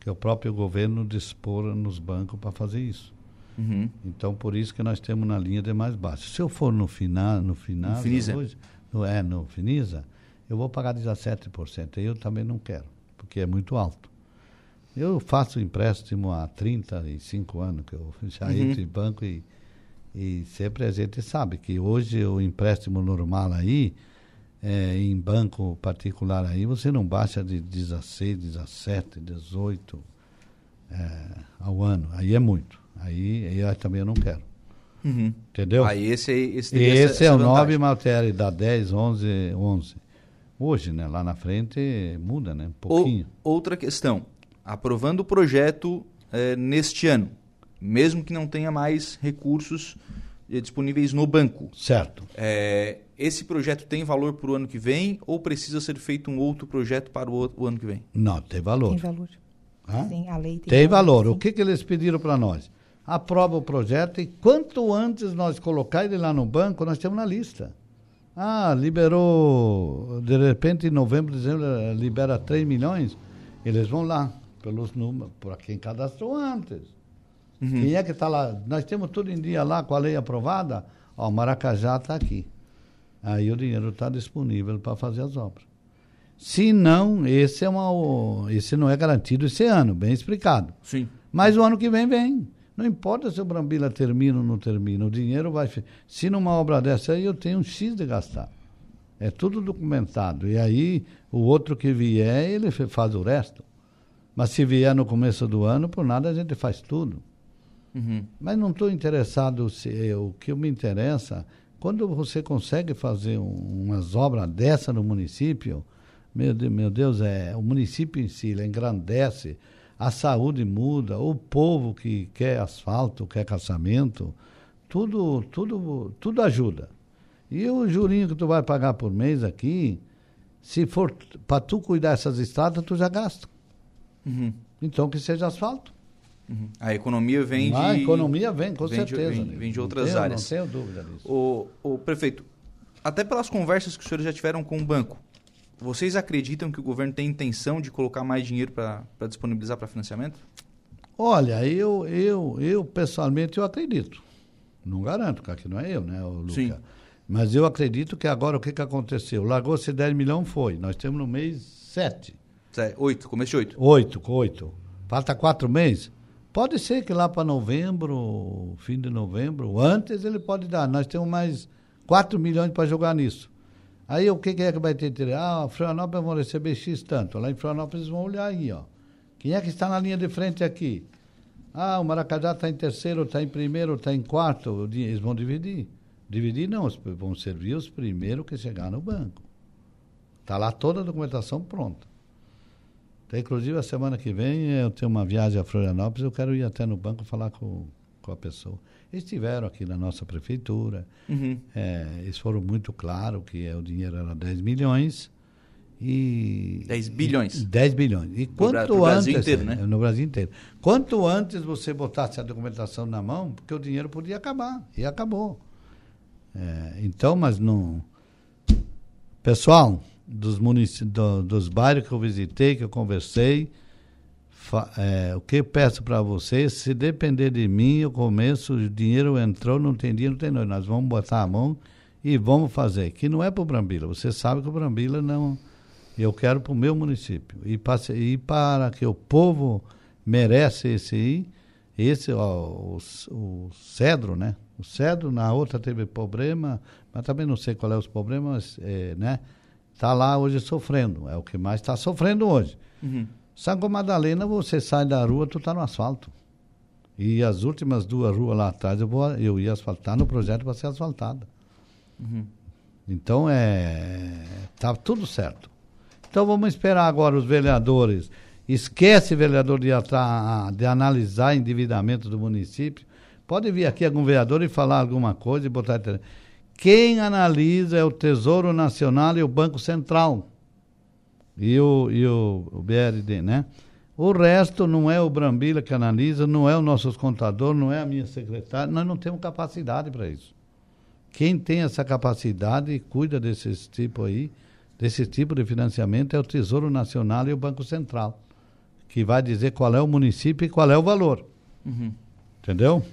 que o próprio governo dispor nos bancos para fazer isso. Uhum. Então, por isso que nós temos na linha de mais baixo. Se eu for no final, no final No Finisa. hoje, no, é, no Finisa, eu vou pagar 17%. Aí eu também não quero, porque é muito alto. Eu faço empréstimo há 35 anos, que eu já Uhum. entro em banco e, e sempre a gente sabe que hoje o empréstimo normal aí, é, em banco particular aí, você não baixa de 16, 17, 18 é, ao ano. Aí é muito. Aí, aí eu também eu não quero. Uhum. Entendeu? Aí esse, esse, E essa- esse é o 9 vantagem. matéria, dá 10, 11, 11. Hoje, né? Lá na frente muda, né? Um pouquinho. Ou- outra questão. Aprovando o projeto eh, neste ano, mesmo que não tenha mais recursos disponíveis no banco, Certo. eh, esse projeto tem valor para o ano que vem ou precisa ser feito um outro projeto para o, outro- o ano que vem? Não, tem valor. Tem valor. Hã? Sim, a lei tem, Tem valor. sim. O que, que eles pediram para nós? Aprova o projeto e quanto antes nós colocar ele lá no banco, nós temos na lista. Ah, liberou, de repente em novembro, dezembro, eh, libera 3 milhões, eles vão lá, pelos números, para quem cadastrou antes. Quem é que está lá? Nós temos tudo em dia lá com a lei aprovada. Ó, Maracajá está aqui. Aí o dinheiro está disponível para fazer as obras. Se não, esse, é uma, esse não é garantido esse ano, bem explicado. Sim. Mas o ano que vem, vem. Não importa se o Brambila termina ou não termina, o dinheiro vai. Se numa obra dessa aí eu tenho um X de gastar. É tudo documentado. E aí o outro que vier, ele faz o resto. Mas se vier no começo do ano, por nada a gente faz tudo. Uhum. Mas não estou interessado, se, o que me interessa, quando você consegue fazer um, umas obras dessa no município, meu Deus, meu Deus, é, o município em si ele engrandece, a saúde muda, o povo que quer asfalto, quer calçamento, tudo, tudo, tudo ajuda. E o jurinho que tu vai pagar por mês aqui, se for para tu cuidar dessas estradas, tu já gasta. Uhum. Então que seja asfalto. Uhum. A economia vem de. A economia vem, com vem certeza. De, vem, vem, de outras não tenho, áreas. Não tenho dúvida disso. O, o prefeito, até pelas conversas que os senhores já tiveram com o banco, vocês acreditam que o governo tem intenção de colocar mais dinheiro para disponibilizar para financiamento? Olha, eu, eu, eu pessoalmente eu acredito. Não garanto, porque aqui não é eu, né, o Luca? Sim. Mas eu acredito que agora o que, que aconteceu? Largou-se 10 milhões, foi. Nós temos no mês 7. 8, começo de 8. 8, 8. Falta 4 meses. Pode ser que lá para novembro, fim de novembro, antes ele pode dar. Nós temos mais 4 milhões para jogar nisso. Aí o que, que é que vai ter? Ah, Florianópolis vão receber X tanto. Lá em Florianópolis vão olhar aí, ó. Quem é que está na linha de frente aqui? Ah, o Maracajá está em terceiro, está em primeiro, está em quarto. Eles vão dividir. Dividir não, vão servir os primeiros que chegar no banco. Está lá toda a documentação pronta. Então, inclusive, a semana que vem eu tenho uma viagem a Florianópolis, eu quero ir até no banco falar com, com a pessoa. Eles estiveram aqui na nossa prefeitura, uhum. é, eles foram muito claros que é, o dinheiro era 10 milhões. E, 10 bilhões. 10 bilhões. E quanto no antes. Brasil inteiro, né? No Brasil inteiro. Quanto antes você botasse a documentação na mão, porque o dinheiro podia acabar. E acabou. É, então, mas não. Pessoal, dos. Do, dos bairros que eu visitei, que eu conversei, é, o que eu peço para vocês, se depender de mim, o começo, o dinheiro entrou, não tem dia, não tem noite. Nós vamos botar a mão e vamos fazer. Que não é para o Brambila. Você sabe que o Brambila não. Eu quero para o meu município. E para, e para que o povo merece esse esse, ó, o, o cedro, né? O cedro, na outra teve problema, mas também não sei qual é os problemas, é, né? Está lá hoje sofrendo, é o que mais está sofrendo hoje. Uhum. Santo Madalena, você sai da rua, tu está no asfalto. E as últimas duas ruas lá atrás eu, vou, eu ia asfaltar no projeto para ser asfaltada. Uhum. Então é. Tá tudo certo. Então vamos esperar agora os vereadores. Esquece, vereador, de, de analisar endividamento do município. Pode vir aqui algum vereador e falar alguma coisa e botar. Quem analisa é o Tesouro Nacional e o Banco Central e o, e o, o BRD, né? O resto não é o Brambila que analisa, não é o nosso contador, não é a minha secretária, nós não temos capacidade para isso. Quem tem essa capacidade e cuida desse tipo aí, desse tipo de financiamento é o Tesouro Nacional e o Banco Central, que vai dizer qual é o município e qual é o valor. Uhum. Entendeu?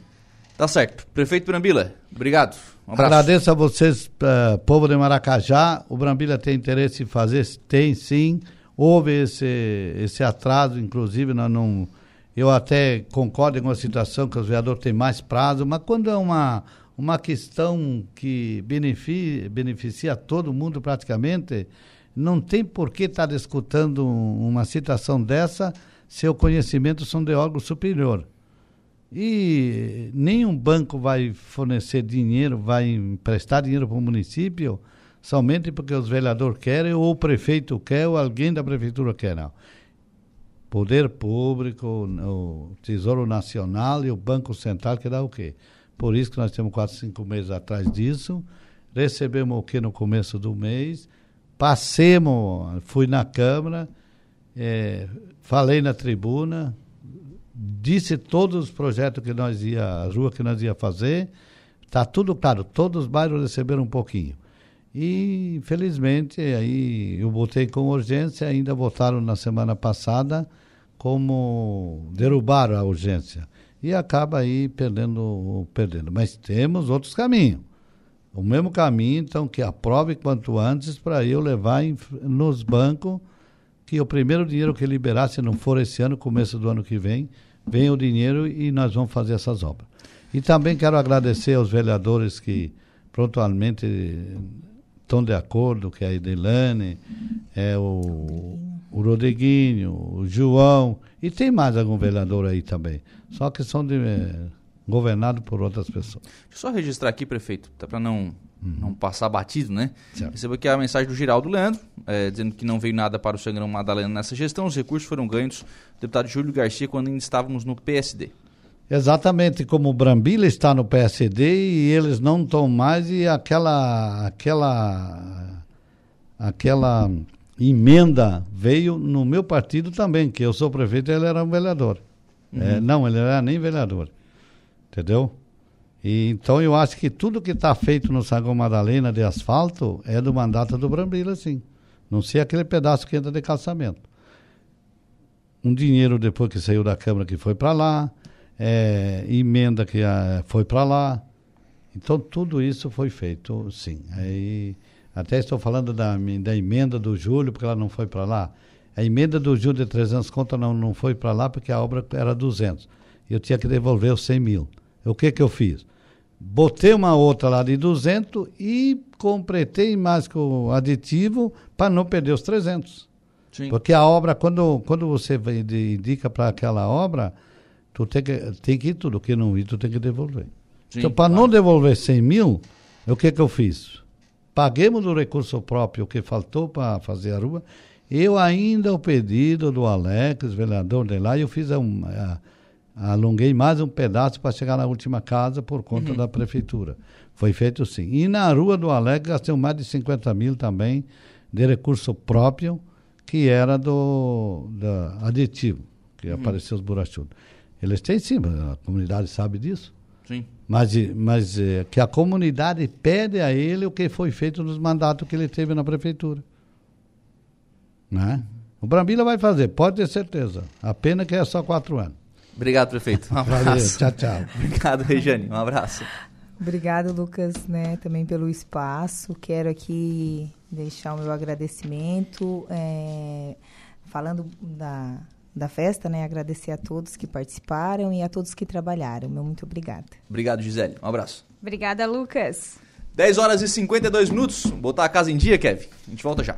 Tá certo. Prefeito Brambila, obrigado. Um Agradeço a vocês, uh, povo de Maracajá. O Brambila tem interesse em fazer? Tem sim. Houve esse, esse atraso, inclusive, nós não. Eu até concordo com a situação que os vereadores têm mais prazo, mas quando é uma, uma questão que beneficia, beneficia todo mundo praticamente, não tem por que estar tá discutindo uma situação dessa se o conhecimento são de órgão superior. E nenhum banco vai fornecer dinheiro, vai emprestar dinheiro para o município somente porque os vereadores querem, ou o prefeito quer, ou alguém da prefeitura quer. Não. Poder Público, o Tesouro Nacional e o Banco Central que dá o quê? Por isso que nós temos quatro, cinco meses atrás disso. Recebemos o que no começo do mês. Passemos, fui na Câmara, é, falei na tribuna, disse todos os projetos que nós ia, a rua que nós ia fazer, está tudo claro, todos os bairros receberam um pouquinho. E, infelizmente, aí eu botei com urgência, ainda votaram na semana passada como derrubar a urgência. E acaba aí perdendo, perdendo. Mas temos outros caminhos. o mesmo caminho, então que aprove quanto antes para eu levar em, nos bancos que o primeiro dinheiro que liberar, se não for esse ano, começo do ano que vem, venha o dinheiro e nós vamos fazer essas obras. E também quero agradecer aos vereadores que prontamente estão de acordo, que é a Idelane, é o, o Rodriguinho, o João, e tem mais algum vereador aí também. Só que são de, é, governados por outras pessoas. Deixa eu só registrar aqui, prefeito, tá para não Uhum. não passar batido, né? Certo. Recebo aqui a mensagem do Giraldo Leandro, é, dizendo que não veio nada para o Sangrão Madalena nessa gestão. Os recursos foram ganhos do deputado Júlio Garcia quando ainda estávamos no PSD. Exatamente como o Brambila está no PSD e eles não estão mais e aquela aquela aquela emenda veio no meu partido também, que eu sou prefeito e ele era um vereador. Uhum. É, não, ele era nem vereador. Entendeu? E, então eu acho que tudo que está feito no Sagão Madalena de asfalto é do mandato do Brambila, sim. Não sei aquele pedaço que entra de calçamento. Um dinheiro depois que saiu da Câmara que foi para lá, é, emenda que a, foi para lá. Então tudo isso foi feito, sim. Aí, até estou falando da, da emenda do Júlio, porque ela não foi para lá. A emenda do Júlio de 300 contas não, não foi para lá porque a obra era 200. Eu tinha que devolver os 100 mil. O que que eu fiz? Botei uma outra lá de 200 e completei mais com o aditivo para não perder os 300. Sim. Porque a obra, quando, quando você indica para aquela obra, tu tem que, tem que ir tudo, que não ir, tu tem que devolver. Sim, então, para claro. não devolver 100 mil, o que que eu fiz? Paguemos o recurso próprio que faltou para fazer a rua. Eu ainda, o pedido do Alex, vereador de lá, eu fiz a, alonguei mais um pedaço para chegar na última casa por conta uhum. da prefeitura. Foi feito sim. E na Rua do Alegre gastei mais de 50 mil também de recurso próprio, que era do da aditivo, que uhum. apareceu os burachudos. Eles têm sim, a comunidade sabe disso. Sim. Mas, mas é, que a comunidade pede a ele o que foi feito nos mandatos que ele teve na prefeitura. Né? O Brambila vai fazer, pode ter certeza. A pena que é só quatro anos. Obrigado, prefeito. Um abraço. Valeu, tchau, tchau. Obrigado, Regiane. Um abraço. Obrigado, Lucas, né, também pelo espaço. Quero aqui deixar o meu agradecimento. É, falando da, da festa, né? Agradecer a todos que participaram e a todos que trabalharam. Meu muito obrigada. Obrigado, Gisele. Um abraço. Obrigada, Lucas. 10 horas e 52 minutos. Botar a casa em dia, Kevin. A gente volta já.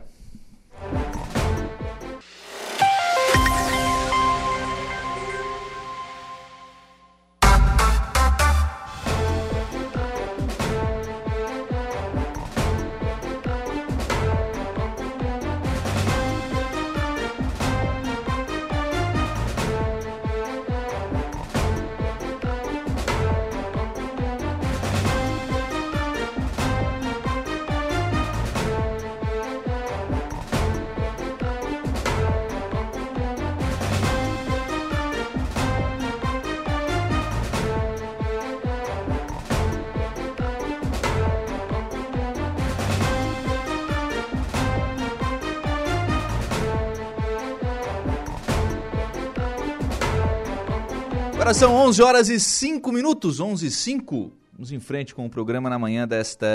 Agora são 11 horas e 5 minutos, 11 e 5. Vamos em frente com o programa na manhã desta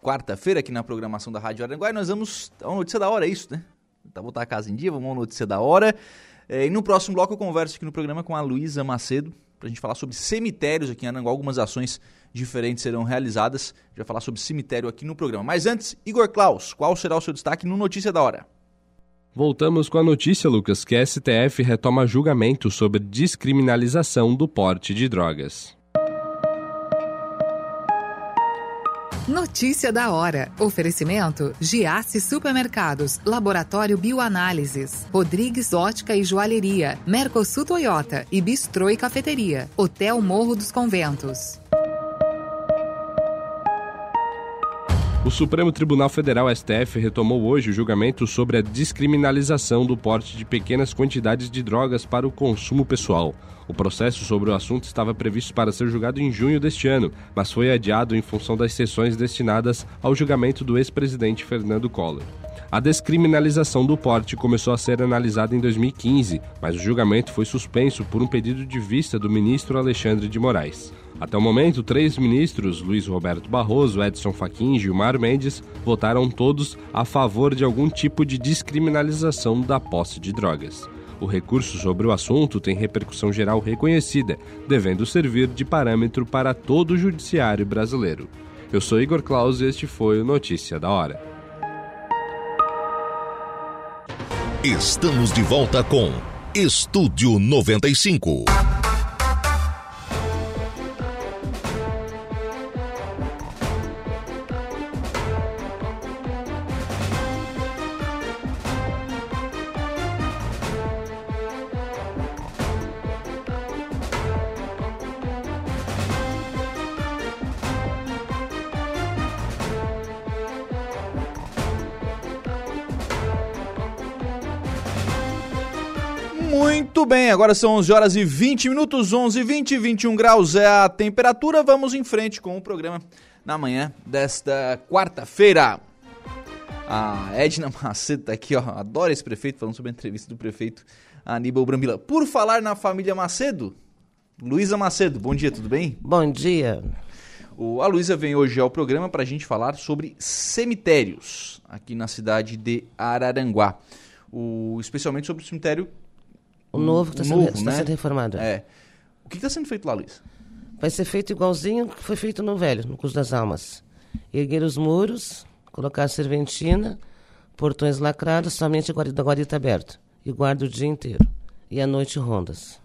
quarta-feira aqui na programação da Rádio Aranguai. Nós vamos a uma notícia da hora, é isso, né? Tá botar a casa em dia, vamos uma notícia da hora. É, e no próximo bloco eu converso aqui no programa com a Luísa Macedo para a gente falar sobre cemitérios aqui em Aranguá. Algumas ações diferentes serão realizadas. A gente vai falar sobre cemitério aqui no programa. Mas antes, Igor Klaus, qual será o seu destaque no Notícia da Hora? Voltamos com a notícia, Lucas, que a STF retoma julgamento sobre descriminalização do porte de drogas. Notícia da hora. Oferecimento: Giasse Supermercados, Laboratório Bioanálises, Rodrigues Ótica e Joalheria, Mercosul Toyota e Bistrô e Cafeteria, Hotel Morro dos Conventos. O Supremo Tribunal Federal STF retomou hoje o julgamento sobre a descriminalização do porte de pequenas quantidades de drogas para o consumo pessoal. O processo sobre o assunto estava previsto para ser julgado em junho deste ano, mas foi adiado em função das sessões destinadas ao julgamento do ex-presidente Fernando Collor. A descriminalização do porte começou a ser analisada em 2015, mas o julgamento foi suspenso por um pedido de vista do ministro Alexandre de Moraes. Até o momento, três ministros, Luiz Roberto Barroso, Edson Fachin e Gilmar Mendes, votaram todos a favor de algum tipo de descriminalização da posse de drogas. O recurso sobre o assunto tem repercussão geral reconhecida, devendo servir de parâmetro para todo o judiciário brasileiro. Eu sou Igor Claus e este foi o Notícia da Hora. Estamos de volta com Estúdio 95. Muito bem, agora são 11 horas e 20 minutos, 11 e 20, 21 graus é a temperatura. Vamos em frente com o programa na manhã desta quarta-feira. A Edna Macedo tá aqui, ó. Adoro esse prefeito, falando sobre a entrevista do prefeito Aníbal Brambila. Por falar na família Macedo, Luísa Macedo, bom dia, tudo bem? Bom dia. O, a Luísa vem hoje ao programa para a gente falar sobre cemitérios aqui na cidade de Araranguá. O, especialmente sobre o cemitério O novo que está novo, sendo, tá né? sendo reformado. É. O que está sendo feito lá, Luiz? Vai ser feito igualzinho que foi feito no velho, no Curso das Almas. Erguer os muros, colocar a serventina, portões lacrados, somente a guarita, a guarita aberta. E guarda o dia inteiro. E à noite rondas.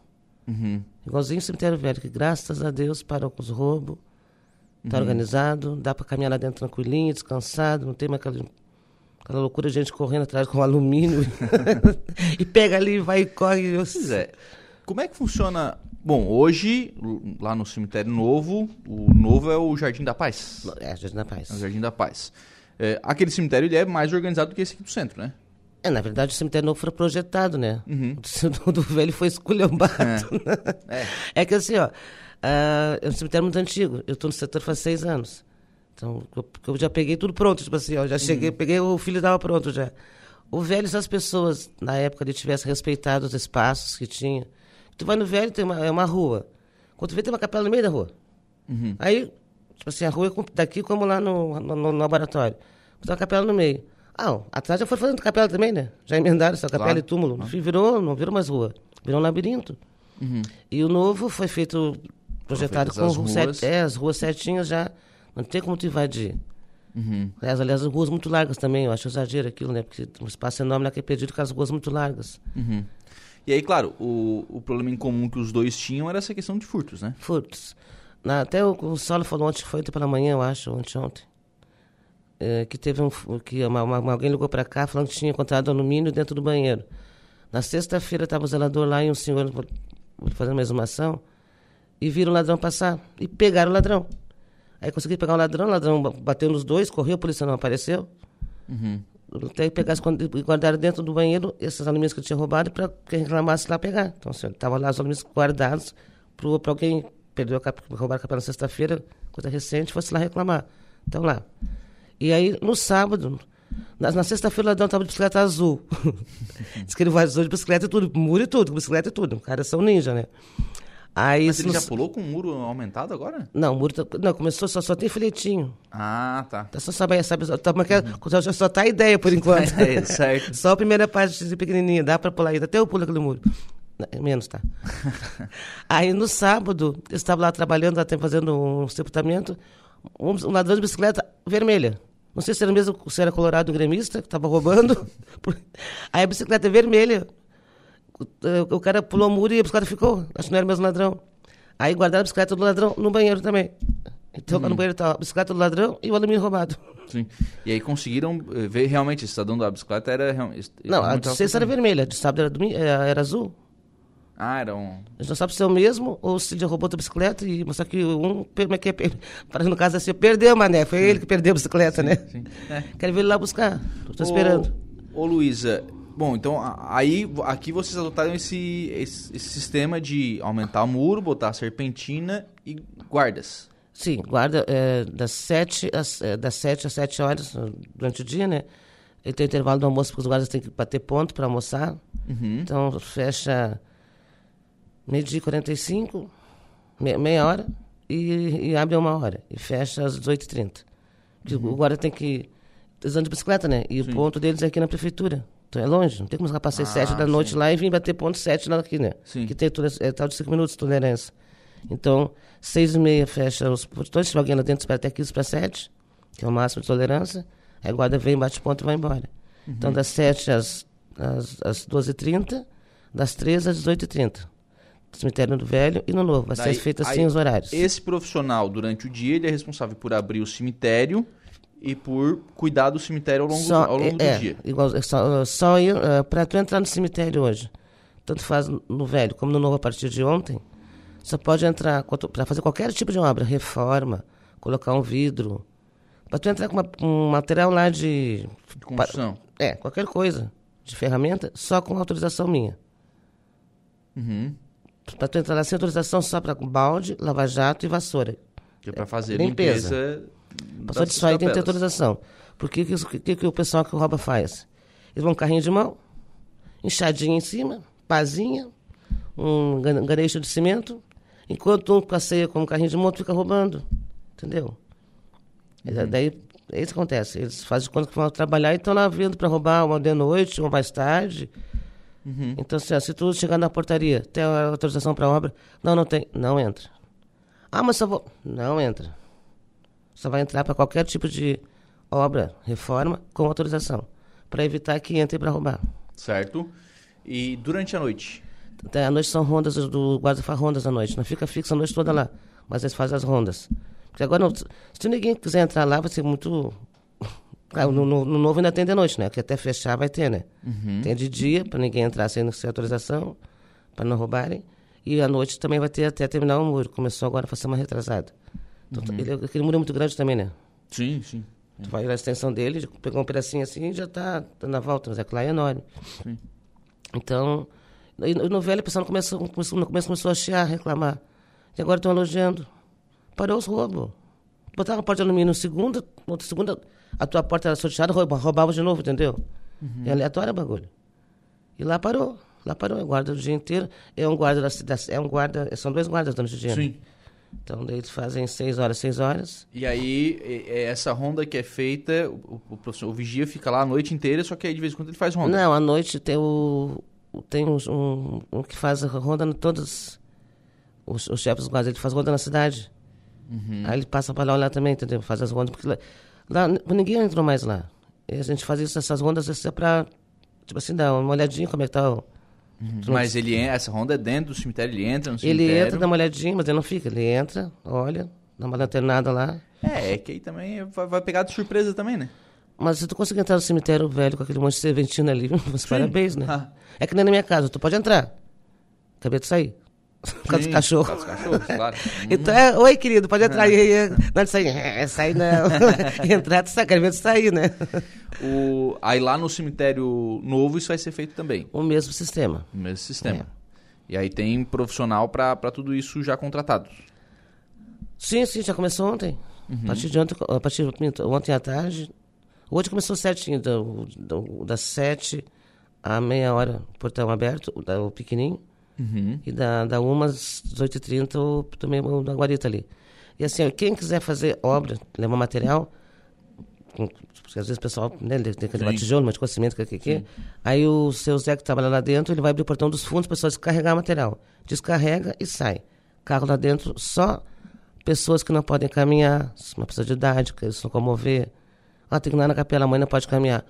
Uhum. Igualzinho o cemitério velho, que graças a Deus parou com os roubos. Está Uhum. organizado, dá para caminhar lá dentro tranquilinho, descansado, não tem mais aquela, aquela loucura de gente correndo atrás com alumínio. e pega ali, vai e corre. Eu- Pois é. Como é que funciona? Bom, hoje, lá no cemitério novo, o novo é o Jardim da Paz. É, Jardim da Paz. É o Jardim da Paz. É, aquele cemitério ele é mais organizado do que esse aqui do centro, né? É, na verdade, o cemitério novo foi projetado, né? Uhum. O do velho foi esculhambado. É. É. que assim, ó, ah, é um cemitério muito antigo. Eu estou no setor faz seis anos. Então, eu, já peguei tudo pronto, tipo assim, ó, já cheguei, Uhum. peguei o filho estava pronto já. O velho, se as pessoas, na época, ele tivessem respeitado os espaços que tinha. Tu vai no velho, tem uma, é uma rua. Quando tu vê, tem uma capela no meio da rua. Uhum. Aí, tipo assim, a rua é daqui como lá no, no, no laboratório. Tem uma capela no meio. Ah, atrás já foi fazendo capela também, né? Já emendaram essa capela Claro. e túmulo. Fim, Virou, não virou mais rua. Virou um labirinto. E o novo foi feito, projetado com as ruas. é, as ruas certinhas já. Não tem como tu invadir. Uhum. Aliás, aliás, as ruas muito largas também. Eu acho exagero aquilo, né? Porque um espaço enorme que é perdido com as ruas muito largas. Uhum. E aí, claro, o, o problema em comum que os dois tinham era essa questão de furtos, né? Furtos. Na- até o, o Saulo falou ontem, foi ontem pela manhã, eu acho, ontem, ontem. é, que teve um, que uma, uma- alguém ligou para cá falando que tinha encontrado alumínio dentro do banheiro. Na sexta-feira estava o zelador lá e um senhor fazendo uma exumação e viram o ladrão passar e pegaram o ladrão. Aí conseguiram pegar o ladrão, o ladrão ba- bateu nos dois, correu, a polícia não apareceu. Até pegar esconde- e guardaram dentro do banheiro esses alumínios que eu tinha roubado para quem reclamasse lá pegar. Então, assim, estavam lá os alumínios guardados para alguém perdeu a cap, roubaram a capela na sexta-feira, coisa recente, fosse lá reclamar. Então lá. E aí, no sábado, na, na sexta-feira, o ladrão estava de bicicleta azul. Diz que ele vazou de bicicleta e tudo, muro e tudo, bicicleta e tudo. Os caras são ninja, né? Aí, Mas ele no- já pulou com o muro aumentado agora? Não, o muro tá- não, começou, só, só tem filetinho. Ah, tá. Tá só sabe, sabe só, tá, só, só tá a ideia por enquanto. É, certo. Só a primeira parte de pequenininha, dá pra pular ainda, até eu pulo aquele muro. Não, Menos, tá? Aí no sábado, eu estava lá trabalhando, até fazendo um sepultamento, um, um ladrão de bicicleta vermelha. Não sei se era mesmo se era colorado gremista, que estava roubando. Aí a bicicleta é vermelha. O, o cara pulou o muro e a bicicleta ficou. Acho que não era o mesmo ladrão. Aí guardaram a bicicleta do ladrão no banheiro também. Então lá no banheiro tá a bicicleta do ladrão e o alumínio roubado. Sim. E aí conseguiram eh, ver realmente esse cidadão da bicicleta era realmente. Não, a de sexta era vermelha, a de sábado era, domi- era, era azul. Ah, era um. A gente não sabe se é o mesmo ou se ele roubou outra bicicleta e mostrar que um, como é que é, para no caso assim, perdeu, mané, foi ele que perdeu a bicicleta, né? Sim. É. Quero ver ele lá buscar, tô esperando. Ô Luísa, bom, então aí aqui vocês adotaram esse, esse, esse sistema de aumentar o muro, botar a serpentina e guardas. Sim, guarda é, das, sete às, é, das sete às sete horas durante o dia, né? Ele tem intervalo do almoço, porque os guardas têm que bater ponto para almoçar. Então, fecha meio-dia e 45, me- meia hora, e, e abre uma hora. E fecha às 18h30. Porque O guarda tem que... Eles andam de bicicleta, né? E o ponto deles é aqui na prefeitura. Então é longe, não tem como passar seis, sete da noite lá e vir bater ponto sete lá aqui, né? Sim. Que tem toda, é tal de cinco minutos, tolerância. Então, seis e meia fecha os portões, se alguém lá dentro, espera até 15 para sete, que é o máximo de tolerância. Aí a guarda vem, bate ponto e vai embora. Então, das sete às, às, às 12h30, das 13 às 18h30. Cemitério do Velho e no Novo. Vai Daí- ser feito assim aí, os horários. Esse profissional, durante o dia, ele é responsável por abrir o cemitério e por cuidar do cemitério ao longo, do, ao longo é, do dia. Igual, é só, só ir, eh, pra tu entrar no cemitério hoje, tanto faz no velho como no novo a partir de ontem, só pode entrar para fazer qualquer tipo de obra, reforma, colocar um vidro. Para tu entrar com uma- um material lá de. De construção. É, qualquer coisa de ferramenta, só com autorização minha. Uhum. Para tu entrar lá sem autorização, só para balde, lava-jato e vassoura. Que é para fazer limpeza. limpeza. Passou disso aí tem que ter autorização. Porque que, que, que, que o pessoal que rouba faz? Eles vão com carrinho de mão, enxadinha em cima, pazinha, um garejo de cimento, enquanto um passeia com um carrinho de moto fica roubando. Entendeu? Da- Daí é isso que acontece. Eles fazem conta que vão trabalhar e estão lá vindo para roubar uma de noite, uma mais tarde. Então, assim, ó, se tu chegar na portaria, tem autorização para obra? Não, não tem. Não entra. Ah, mas só vou. Não entra. Só vai entrar para qualquer tipo de obra, reforma, com autorização. Para evitar que entre para roubar. Certo. E durante a noite? Até à noite são rondas, do guarda faz rondas à noite. Não fica fixo a noite toda lá. Mas eles fazem as rondas. Porque agora, não- se ninguém quiser entrar lá, vai ser muito. Ah, No, no- no novo ainda tem de noite, né? Que até fechar vai ter, né? Tem de dia, para ninguém entrar sem, sem autorização, para não roubarem. E à noite também vai ter até terminar o muro. Começou agora a ser uma retrasada. Então, ele, aquele muro é muito grande também, né? Sim, sim. Tu vai na extensão dele, pegou um pedacinho assim e já tá dando a volta, mas é que lá é enorme. Então, e no no velho o pessoal no começo, começou- no começo começou a chiar, reclamar. E agora estão elogiando. Parou os roubos. Botava a porta de alumínio segunda, outra segunda, a tua porta era sorteada, rouba, roubava de novo, entendeu? É aleatório o bagulho. E lá parou. Lá parou, é guarda o dia inteiro. É um guarda da é um guarda, são dois guardas durante o dia. né? Sim. Então daí eles fazem seis horas, seis horas. E aí, essa ronda que é feita, o, o, o vigia fica lá a noite inteira, só que aí de vez em quando ele faz ronda. Não, à noite tem o. Tem um, um, um que faz a ronda em todos os, os chefes guardas, ele faz ronda na cidade. Aí ele passa para lá olhar também, entendeu? Faz as rondas, porque lá, lá ninguém entrou mais lá. E a gente faz isso, essas rondas isso é pra, tipo assim, dar uma olhadinha como é que tá. o- Mas ele, essa ronda é dentro do cemitério, ele entra no Ele cemitério. entra, dá uma olhadinha, mas ele não fica. Ele entra, olha, dá uma lanternada lá. É, é que aí também vai, vai pegar de surpresa também, né? Mas se tu conseguir entrar no cemitério velho com aquele monte de serventina ali, parabéns, né? Ah. É que nem na minha casa, tu pode entrar. Acabei de sair. Por causa dos cachorros. por causa dos cachorros, claro. Então, é, oi, querido, pode entrar aí. Não. É, sair não. entrar, tu sai, quero ver tu sair, né? O, aí lá no cemitério novo isso vai ser feito também, O mesmo sistema. o mesmo sistema. É. E aí tem profissional pra tudo isso já contratado. Sim, sim, já começou ontem. A partir de ontem, a partir de ontem à tarde. Hoje começou certinho, do, do- das sete à meia hora, portão aberto, o, da- o pequenininho. E da, da uma às 18h30, o, também o da guarita ali. E assim, quem quiser fazer obra, levar material, porque às vezes o pessoal né, tem que levar tijolo, mas com cimento, que, que, que. Aí o seu Zé que trabalha lá dentro, ele vai abrir o portão dos fundos, pessoas descarregar material. Descarrega e sai. Carro lá dentro, só pessoas que não podem caminhar, uma pessoa de idade, que se locomover. Ah, tem que ir lá na capela, a mãe não pode caminhar.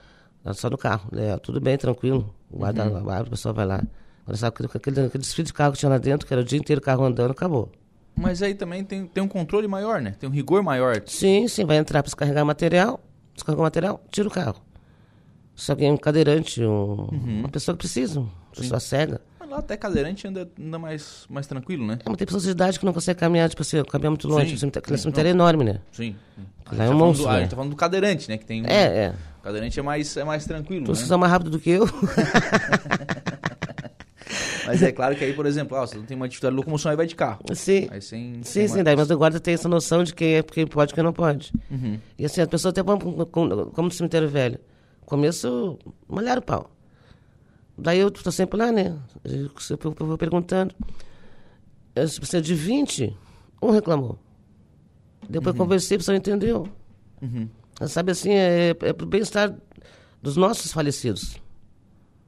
Só no carro. É, tudo bem, tranquilo. Guarda, abre, a pessoa vai lá. Agora, sabe, aquele, aquele, desfile de carro que tinha lá dentro, que era o dia inteiro carro andando, acabou. Mas aí também tem, tem um controle maior, né? Tem um rigor maior. Sim, sim, vai entrar para descarregar material, descarregou material, tira o carro. Se alguém é um cadeirante, um- uma pessoa que precisa, uma pessoa cega. Mas lá até cadeirante anda, anda mais, mais tranquilo, né? É, mas tem pessoas de idade que não conseguem caminhar, tipo assim, caminhar muito longe. Sim, O cemitério, aquele sim, cemitério é enorme, né? Sim. Gente Lá é um tá falando monstro, do, ah, a né? gente tá falando do cadeirante, né? Que tem um- É, é. O cadeirante é mais, é mais tranquilo, Então, né? se você é mais rápido do que eu, Mas é claro que aí, por exemplo, ah, você não tem uma dificuldade de locomoção, aí vai de carro. sim. Aí sem... Sim, sem sim, daí, mas o guarda tem essa noção de quem, é, quem pode e quem não pode. Uhum. E assim, as pessoas até vão, como, no cemitério velho, começo, malharam o pau. Daí eu estou sempre lá, né? Eu, eu vou perguntando. Eu, se você é de 20, um reclamou. Depois Uhum. conversei, a pessoa entendeu. Sabe assim, é, é pro bem-estar dos nossos falecidos.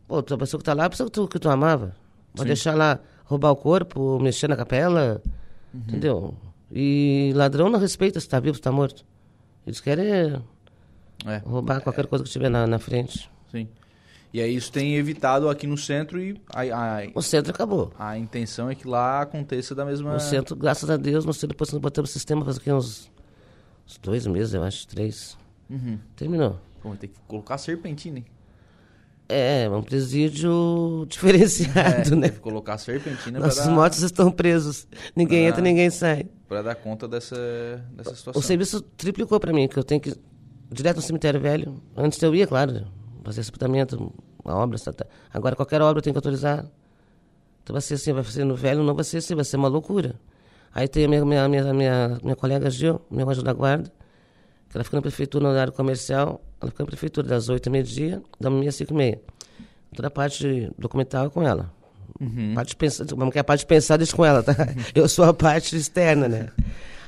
Pô, a pessoa que tá lá é a pessoa que tu, que tu amava. Vai deixar lá roubar o corpo, mexer na capela, Uhum. entendeu? E ladrão não respeita se tá vivo ou se tá morto. Eles querem É, roubar qualquer coisa que tiver na, na frente. sim. E aí isso tem evitado aqui no centro e a, a, O centro acabou. a intenção é que lá aconteça da mesma... No centro, graças a Deus, no centro, depois nós botamos o sistema faz aqui uns, uns dois meses, eu acho, três. Uhum. Terminou. Pô, vai ter que colocar serpentina, hein? É, um presídio diferenciado, É, né? Colocar serpentina pra Nossos dar, mortos estão presos. Ninguém Ah. entra, ninguém sai. pra dar conta dessa, dessa situação. O serviço triplicou para mim, que eu tenho que ir direto no cemitério velho. Antes eu ia, claro, fazer sepultamento, uma obra, agora qualquer obra eu tenho que autorizar. Então vai ser assim, vai ser no velho, não vai ser assim, vai ser uma loucura. Aí tem a minha, minha, minha, minha, minha colega Gil, meu anjo da guarda, que ela fica na prefeitura no horário comercial, ela fica na prefeitura das 8 e meia-dia, da meia às 5 e meia. Toda a parte documental é com ela. Parte de pensar, vamos que a parte de pensar deixa com ela, tá? Eu sou a parte externa, né?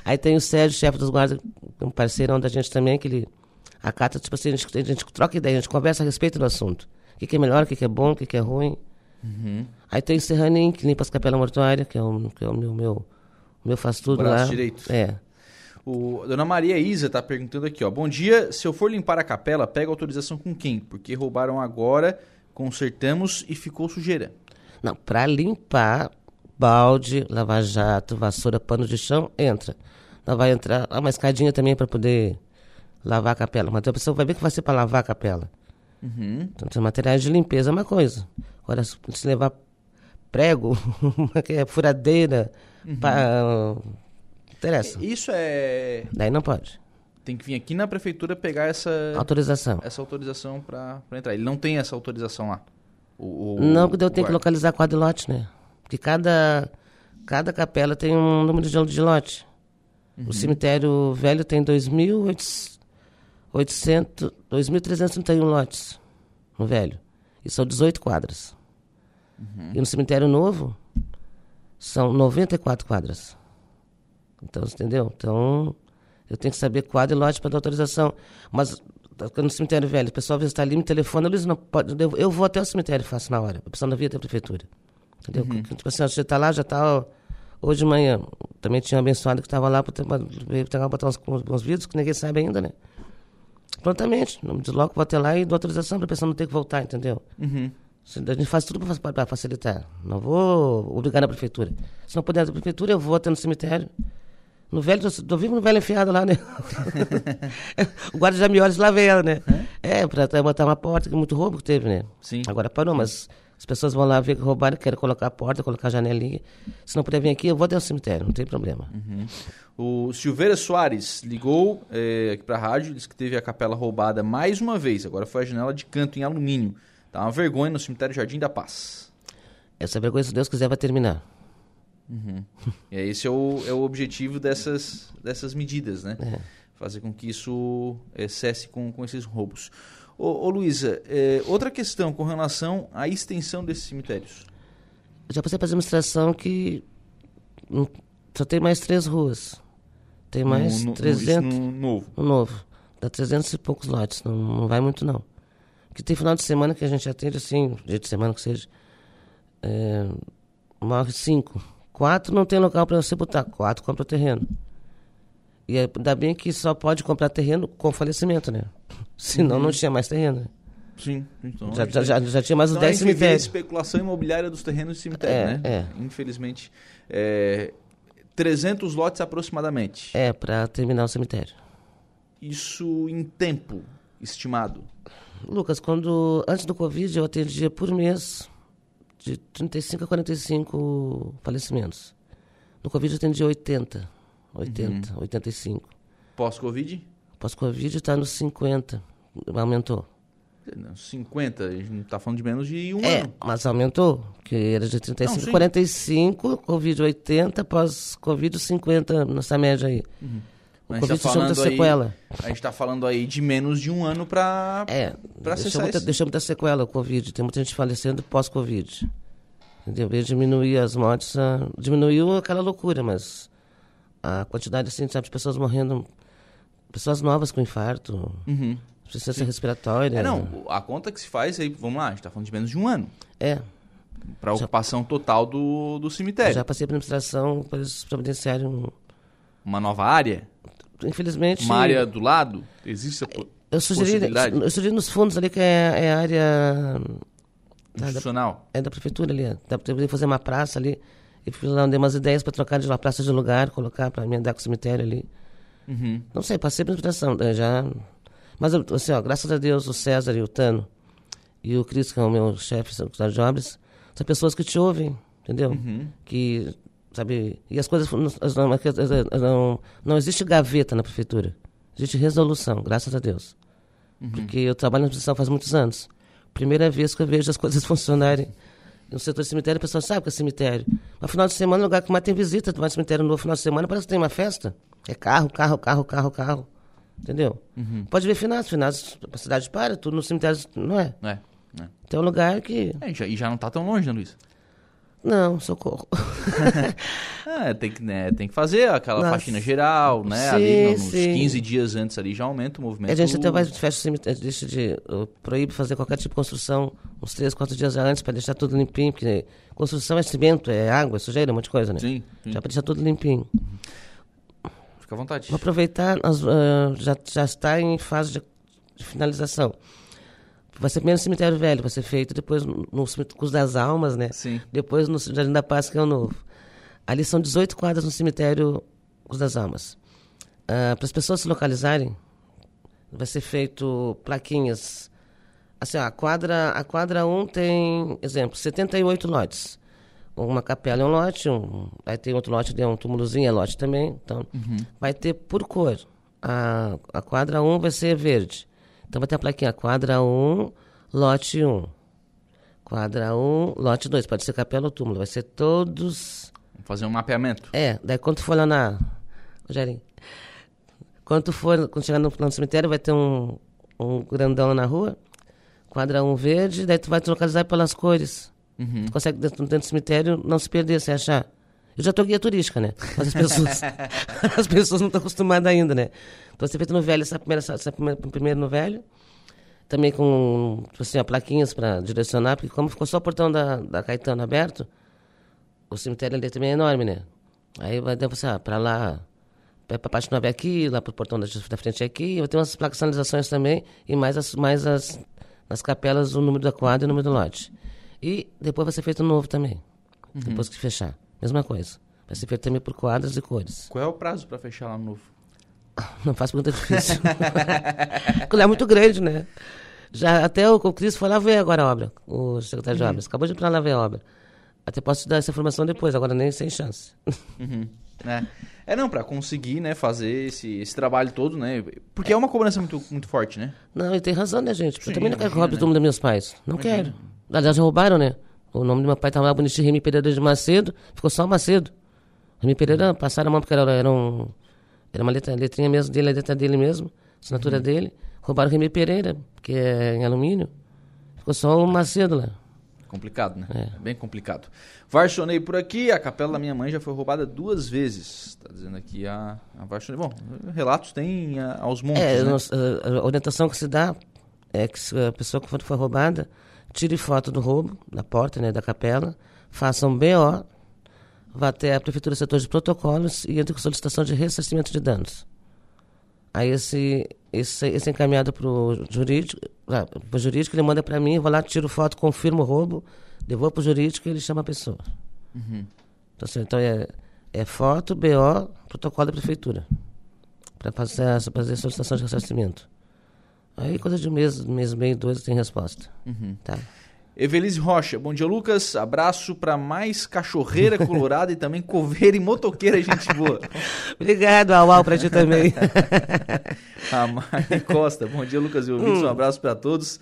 Aí tem o Sérgio, chefe dos guardas, um parceirão da gente também, que ele acata, tipo assim, a gente, a gente troca ideia, a gente conversa a respeito do assunto. O que, que é melhor, o que, que é bom, o que, que é ruim. Aí tem o Serraninho, que limpa as capelas mortuárias, que é o, que é o meu, meu, meu faz tudo Braço lá. direito. É. O, Dona Maria Isa tá perguntando aqui, ó. Bom dia, se eu for limpar a capela, pega autorização com quem? Porque roubaram agora, consertamos e ficou sujeira. Não, para limpar, balde, lava-jato, vassoura, pano de chão, entra. Não vai entrar uma escadinha também para poder lavar a capela. Mas a pessoa vai ver que vai ser para lavar a capela. Então, tem materiais de limpeza é uma coisa. Agora, se levar prego, é furadeira, pá, interessa. Isso é. Daí não pode. Tem que vir aqui na prefeitura pegar essa, Autorização. essa autorização pra entrar. Ele não tem essa autorização lá. O, o- Não, porque eu tenho que localizar quadro lote, né? Porque cada, cada capela tem um número de, de lote. O cemitério velho tem 2.800 2.331 lotes no velho. E são 18 quadras. E no cemitério novo são 94 quadras. Então, entendeu? Então, eu tenho que saber quadro e lote para dar autorização. Mas tá no cemitério velho, o pessoal está ali, me telefona, Luiz, não pode, eu, vou até o cemitério e faço na hora. A pessoa não via até a prefeitura. Entendeu? Tipo assim, você está lá, já está hoje de manhã. Também tinha um abençoado que estava lá para botar uns, uns, vídeos que ninguém sabe ainda, né? Prontamente, não me desloco, vou até lá e dou autorização para a pessoa não ter que voltar, entendeu? Uhum. A gente faz tudo para facilitar. Não vou obrigar na prefeitura. Se não puder na prefeitura, eu vou até no cemitério. No velho, tô, tô vivo no velho enfiado lá, né? o guarda já me olha e lá vem ela, né? É, para botar uma porta, que muito roubo que teve, né? Sim. Agora parou, mas as pessoas vão lá ver que roubaram, querem colocar a porta, colocar a janelinha. Se não puder vir aqui, eu vou até o cemitério, não tem problema. O Silveira Soares ligou eh, aqui pra rádio, disse que teve a capela roubada mais uma vez. Agora foi a janela de canto em alumínio. Tá uma vergonha no cemitério Jardim da Paz. Essa vergonha, se Deus quiser, vai terminar. E aí esse é o, é o objetivo dessas, dessas medidas, né? É. Fazer com que isso eh, cesse com, com esses roubos. Ô, ô Luísa, eh, outra questão com relação à extensão desses cemitérios. Eu já passei para a administração que só tem mais três ruas. Tem mais no, no, 300... isso no novo. O novo. Dá 300 e poucos lotes. Não, não vai muito, não. Porque tem final de semana que a gente atende, assim, dia de semana que seja. É, morre cinco. Quatro não tem local para você botar. Quatro compra terreno. E é- ainda bem que só pode comprar terreno com falecimento, né? Senão não tinha mais terreno. né? Sim. Então, Já, já, já, já tinha mais Então, a 10 gente vê a cemitérios. especulação imobiliária dos terrenos de cemitério, É, né? é. Infelizmente. É, 300 lotes aproximadamente. É, para terminar o cemitério. Isso em tempo estimado. Lucas, quando antes do Covid eu atendia por mês de 35 a 45 falecimentos. No Covid eu atendia 80, 80, 85. Pós-Covid? Pós-Covid está nos 50, aumentou. Não, 50, a gente não está falando de menos de um É, ano. mas aumentou, que era de 35 Não, sim. a 45, Covid 80, pós-Covid 50, nessa média aí. O A gente Covid tá deixou muita falando aí- sequela. A gente tá falando aí de menos de um ano pra, É, pra deixou muita, isso. deixou muita sequela o Covid. Tem muita gente falecendo pós-Covid. Entendeu? Veio diminuir as mortes, ah, diminuiu aquela loucura, mas a quantidade, assim, sabe, de pessoas morrendo, pessoas novas com infarto, Uhum. insuficiência respiratória. É, não, o- a conta que se faz aí, vamos lá, a gente tá falando de menos de um ano. É, Pra ocupação total do, do cimitério. já passei pela administração para providenciário. Uma nova área? Infelizmente. Uma área do lado? Existe a Eu sugeri, possibilidade eu sugeri nos fundos ali que é, é a área institucional? é da prefeitura ali. Dá pra poder fazer uma praça ali. E lá, dei umas ideias para trocar de uma praça de lugar, colocar para emendar com o cemitério ali. Uhum. Não sei, passei pela administração, eh, já. Mas, assim, ó, graças a Deus, o César e o Tano e o Cris, que é o meu chefe secretário de obras, são pessoas que te ouvem, entendeu? Uhum. Que, sabe, e as coisas, não, as- não, não, não existe gaveta na prefeitura, existe resolução, graças a Deus. Porque eu trabalho na administração faz muitos anos. Primeira vez que eu vejo as coisas funcionarem no setor de cemitério, a pessoa sabe que é cemitério. Mas final de semana, no lugar que mais tem visita, no cemitério no final de semana, parece que tem uma festa. É carro, carro, carro, carro, carro. Entendeu? Pode ver finados, finados, a cidade para, tudo no cemitério, não é? É. é. Tem um lugar que. É, e já, não tá tão longe, né, Luiz? Não, socorro. É, tem que, né, tem que fazer aquela Nossa. faxina geral, né? Sim, ali no- nos sim. 15 dias antes ali já aumenta o movimento. A gente até vai, fecha deixa de. uh, proíbe fazer qualquer tipo de construção uns três, quatro dias antes para deixar tudo limpinho, porque construção é cimento, é água, é sujeira, um monte de coisa, né? Sim, sim. Já para deixar tudo limpinho. Fica à vontade. Vou aproveitar, nós, ah, já, já está em fase de finalização. Vai ser primeiro no cemitério velho, vai ser feito depois no, no cemitério Cruz das Almas, né? Sim. Depois no Jardim da Paz, que é o novo. Ali são 18 quadras no cemitério Cruz das Almas. para as pessoas se localizarem, vai ser feito plaquinhas. Assim, ó, a quadra, a quadra 1 tem, exemplo, 78 lotes. Uma capela é um lote, um, vai ter outro lote, um túmulozinho é lote também. Então, vai ter por cor. A, a quadra 1 vai ser verde. Então vai ter a plaquinha quadra 1, lote 1. Quadra 1, lote 2. Pode ser capela ou túmulo. Vai ser todos. Vamos fazer um mapeamento. É, daí quando for lá na. Rogerinho. Quando for, quando chegar no, no cemitério, vai ter um, um grandão na rua. Quadra 1 verde, daí tu vai te localizar pelas cores. Tu consegue, dentro, dentro do cemitério, não se perder, se achar. Eu já tô guia turística, né? Mas as pessoas, as pessoas não estão acostumadas ainda, né? Então, você feito no velho, essa primeira, essa primeira, primeiro no velho. Também com, tipo assim, ó, plaquinhas para direcionar, porque como ficou só o portão da, da Caetano aberto, o cemitério ali também é enorme, né? Aí vai dar você, ah, pra lá, pra pra parte nova é aqui, lá pro portão da, da frente é aqui. Eu tenho umas placas de sinalizações também, e mais as, mais as, nas capelas, o número da quadra e o número do lote. E depois vai ser feito um novo também, depois que fechar. Mesma coisa. Vai ser feito também por quadras e cores. Qual é o prazo pra fechar lá no novo? Não faz pergunta difícil. Porque é muito grande, né? Já, até o, o Cris foi lá ver agora a obra, o secretário de obras. Acabou de ir pra lá ver a obra. Até posso te dar essa informação depois, agora nem sem chance. Uhum. É. é, não, pra conseguir, né, fazer esse, esse trabalho todo, né? Porque é uma cobrança muito, muito forte, né? Não, e tem razão, né, gente? Sim, eu também não quero que imagina, roube né? o túmulo dos meus pais. Não quero. Aliás, já roubaram, né? O nome do meu pai estava lá, bonitinho, Remy Pereira de Macedo. Ficou só Macedo. Remy Pereira, passaram a mão porque era, era, um, era uma letra, letrinha mesmo dele, a letra dele mesmo, assinatura dele. Roubaram o Remy Pereira, que é em alumínio. Ficou só o Macedo lá. Complicado, né? É. Bem complicado. Varsionei por aqui, a capela da minha mãe já foi roubada duas vezes. Tá dizendo aqui a, a Varsionei. Bom, relatos tem a- aos montes, É, né? a, a orientação que se dá é que a pessoa que for roubada, tire foto do roubo, da porta, né, da capela, faça um BO, vá até a Prefeitura Setor de Protocolos e entre com solicitação de ressarcimento de danos. Aí esse, esse, esse encaminhado para o jurídico, ah, pro jurídico, ele manda para mim, vou lá, tiro foto, confirmo o roubo, devolvo para o jurídico e ele chama a pessoa. Então, assim, então é, é foto, BO, protocolo da prefeitura. Para fazer, fazer a solicitação de ressarcimento. Aí, coisa de um mês, mês e meio, dois, tem resposta. Tá? Evelise Rocha, bom dia, Lucas. Abraço pra mais cachorreira colorada e também coveira e motoqueira, gente boa. Obrigado, au, au, pra ti também. A Mari Costa, bom dia, Lucas e ouvintes. Um abraço pra todos.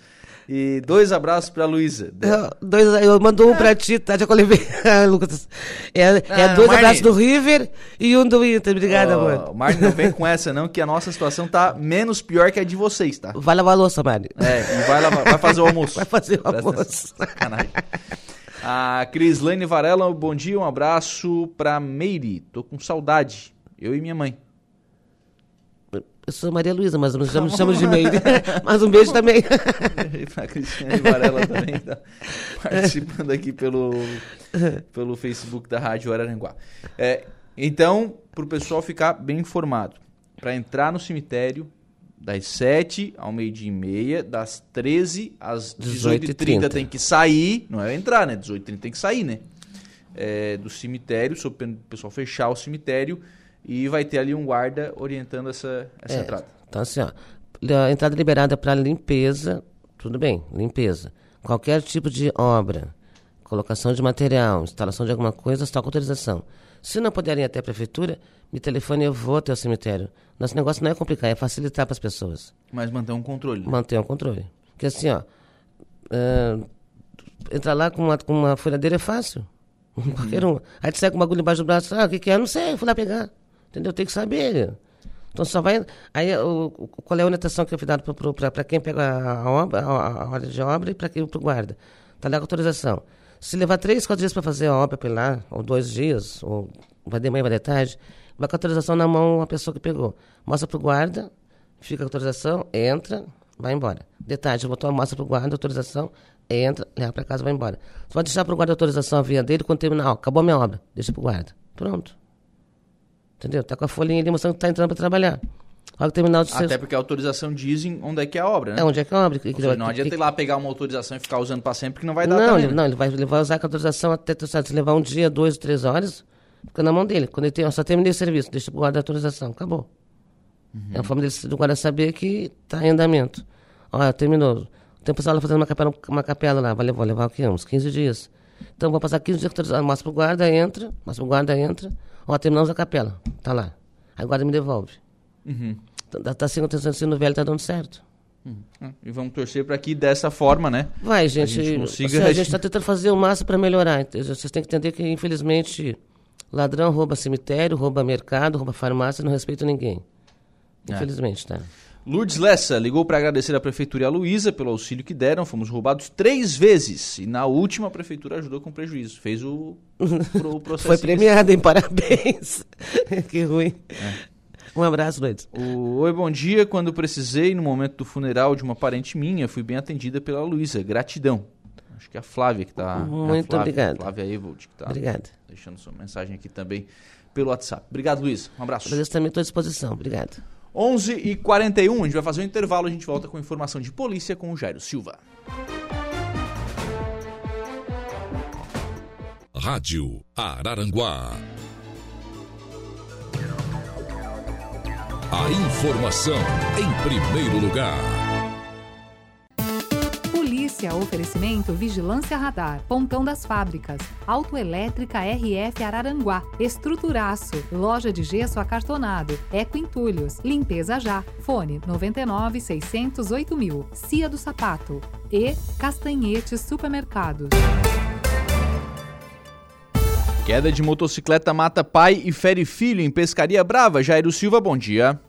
E dois abraços pra Luísa. Eu, dois, eu mando um pra ti, tá? Já colhei Lucas. É, é Ah, dois Marne. abraços do River e um do Inter. Obrigada, Ó, amor. O Martin não vem com essa, não, que a nossa situação tá menos pior que a de vocês, tá? Vai lavar a louça, Mari. É, e vai, lavar- vai fazer o almoço. Vai fazer o almoço. Sacanagem. A Crislane Varela, bom dia, um abraço pra Meire. Tô com saudade. Eu e minha mãe. Eu sou Maria Luísa, mas já me chamo de Meire. mas um beijo também. a Cristiane Varela também tá participando aqui pelo, pelo Facebook da Rádio Araranguá. É, então, pro pessoal ficar bem informado, para entrar no cemitério, das 7 ao meio-dia e meia, das 13 às 18h30 18h30. tem que sair, não é entrar, né? 18h30 tem que sair, né? É, do cemitério, sob do pessoal fechar o cemitério, e vai ter ali um guarda orientando essa, essa É, entrada. Então, assim, ó. A entrada liberada para limpeza, tudo bem, limpeza. Qualquer tipo de obra, colocação de material, instalação de alguma coisa, está com autorização. Se não puderem ir até a prefeitura, me telefone e eu vou até o cemitério. Nosso negócio não é complicar, é facilitar para as pessoas. Mas manter um controle. Manter o controle. Porque assim, ó. entrar lá com uma, com uma folhadeira é fácil. Qualquer um. Aí tu sai com um bagulho embaixo do braço, ah, o que, que é? Não sei, fui lá pegar. Entendeu? Tem que saber. Então só vai. Aí o, o- qual é a orientação que fui dado para quem pega a, a obra, a, a hora de obra e para quem pro guarda. Tá lá com autorização. Se levar três, quatro dias para fazer a obra lá, ou dois dias, ou vai de manhã, vai de tarde, vai com a autorização na mão a pessoa que pegou. Mostra pro guarda, fica a autorização, entra, vai embora. De tarde, botou a mostra pro guarda, autorização, entra, leva para casa, vai embora. Você pode deixar pro guarda a autorização a via dele quando terminar, ó, acabou a minha obra, deixa pro guarda. Pronto. Entendeu? Tá com a folhinha ali mostrando que tá entrando para trabalhar. A hora que terminar o seu... Até porque a autorização dizem onde é que é a obra, né? É onde é que é a obra. que- seja, não adianta ir lá pegar uma autorização e ficar usando para sempre, que não vai dar não, também, ele, né? não, ele vai, ele vai usar com a autorização até se levar um dia, dois, três horas, fica na mão dele. Quando ele tem, ó, só terminei o serviço, deixa pro guarda a autorização, acabou. É uma forma dele, do guarda saber que tá em andamento. Olha, terminou. Tem um pessoal lá fazendo uma capela, uma capela lá, vai levar, vai levar o quê? Uns 15 dias. Então vou passar 15 dias com autorização, mostra pro guarda, entra, mostra pro guarda, entra. Ó, terminamos a capela, tá lá. Guarda me devolve. Uhum. Tá, tá sendo, tá sendo velho, tá dando certo. E vamos torcer para que dessa forma, né? Vai, gente. gente consiga- assim, a gente está tentando fazer o máximo para melhorar. Vocês têm que entender que, infelizmente, ladrão rouba cemitério, rouba mercado, rouba farmácia, não respeita ninguém. É. Infelizmente, tá? Lourdes Lessa ligou para agradecer a prefeitura e a Luísa pelo auxílio que deram. Fomos roubados três vezes. E na última a prefeitura ajudou com prejuízo. Fez o, o processo. Foi premiada, hein? Parabéns. que ruim. É. Um abraço, Lourdes. O, Oi, bom dia. Quando precisei, no momento do funeral de uma parente minha, fui bem atendida pela Luísa. Gratidão. Acho que é a Flávia que tá. Muito é a Flávia, obrigado. Flávia Evold que tá Obrigado. deixando sua mensagem aqui também pelo WhatsApp. Obrigado, Luísa. Um abraço. Agradeço também estou à disposição. Obrigado. 11 e 41 a gente vai fazer um intervalo, a gente volta com informação de polícia com o Jairo Silva. Rádio Araranguá. A informação em primeiro lugar. Polícia, oferecimento Vigilância Radar, Pontão das Fábricas, Autoelétrica RF Araranguá, Estruturaço, Loja de Gesso Acartonado, Eco Entulhos, Limpeza Já, Fone 99 608 mil, Cia do Sapato e Castanhetes Supermercados. Queda de motocicleta mata pai e fere filho em Pescaria Brava. Jairo Silva, bom dia.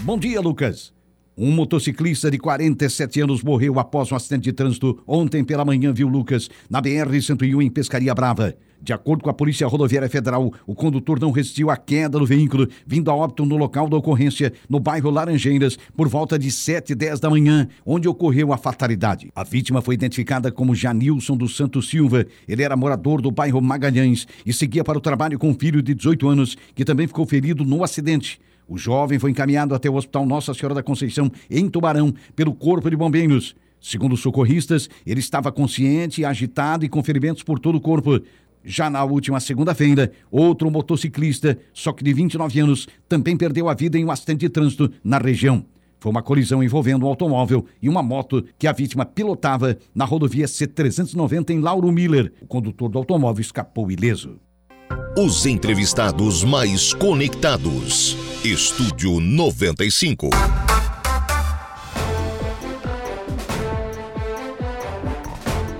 Bom dia, Lucas. Um motociclista de 47 anos morreu após um acidente de trânsito ontem pela manhã, viu, Lucas, na BR-101 em Pescaria Brava. De acordo com a Polícia Rodoviária Federal, o condutor não resistiu à queda do veículo, vindo a óbito no local da ocorrência, no bairro Laranjeiras, por volta de 7 e 10 da manhã, onde ocorreu a fatalidade. A vítima foi identificada como Janilson dos Santos Silva. Ele era morador do bairro Magalhães e seguia para o trabalho com um filho de 18 anos, que também ficou ferido no acidente. O jovem foi encaminhado até o Hospital Nossa Senhora da Conceição, em Tubarão, pelo Corpo de Bombeiros. Segundo os socorristas, ele estava consciente, agitado e com ferimentos por todo o corpo. Já na última segunda-feira, outro motociclista, só que de 29 anos, também perdeu a vida em um acidente de trânsito na região. Foi uma colisão envolvendo um automóvel e uma moto que a vítima pilotava na rodovia C-390 em Lauro Miller. O condutor do automóvel escapou ileso. Os entrevistados mais conectados. Estúdio 95.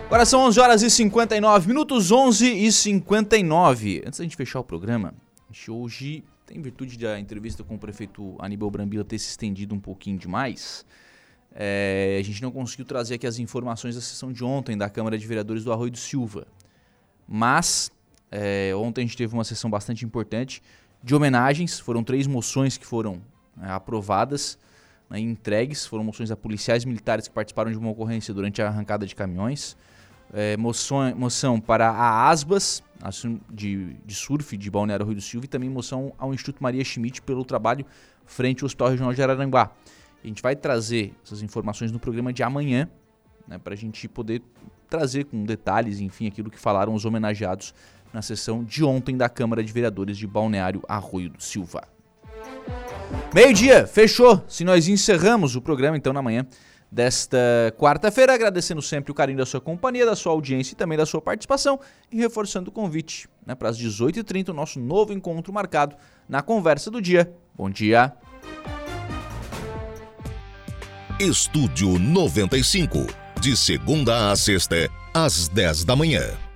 Agora são 11 horas e 59 minutos, 11 e 59. Antes da gente fechar o programa, a gente hoje, tem virtude da entrevista com o prefeito Aníbal Brambila ter se estendido um pouquinho demais, é, a gente não conseguiu trazer aqui as informações da sessão de ontem da Câmara de Vereadores do Arroio do Silva. Mas, é, ontem a gente teve uma sessão bastante importante de homenagens, foram três moções que foram é, aprovadas né, entregues, foram moções a policiais militares que participaram de uma ocorrência durante a arrancada de caminhões. É, moção, moção para a ASBAS, de, de surf de Balneário Rio do Silva, e também moção ao Instituto Maria Schmidt pelo trabalho frente ao Hospital Regional de Araranguá. A gente vai trazer essas informações no programa de amanhã, né, para a gente poder trazer com detalhes, enfim, aquilo que falaram os homenageados na sessão de ontem da Câmara de Vereadores de Balneário Arroio do Silva. Meio-dia, fechou. Se nós encerramos o programa, então, na manhã desta quarta-feira, agradecendo sempre o carinho da sua companhia, da sua audiência e também da sua participação e reforçando o convite né, para as 18h30, o nosso novo encontro marcado na Conversa do Dia. Bom dia! Estúdio 95, de segunda a sexta, às 10 da manhã.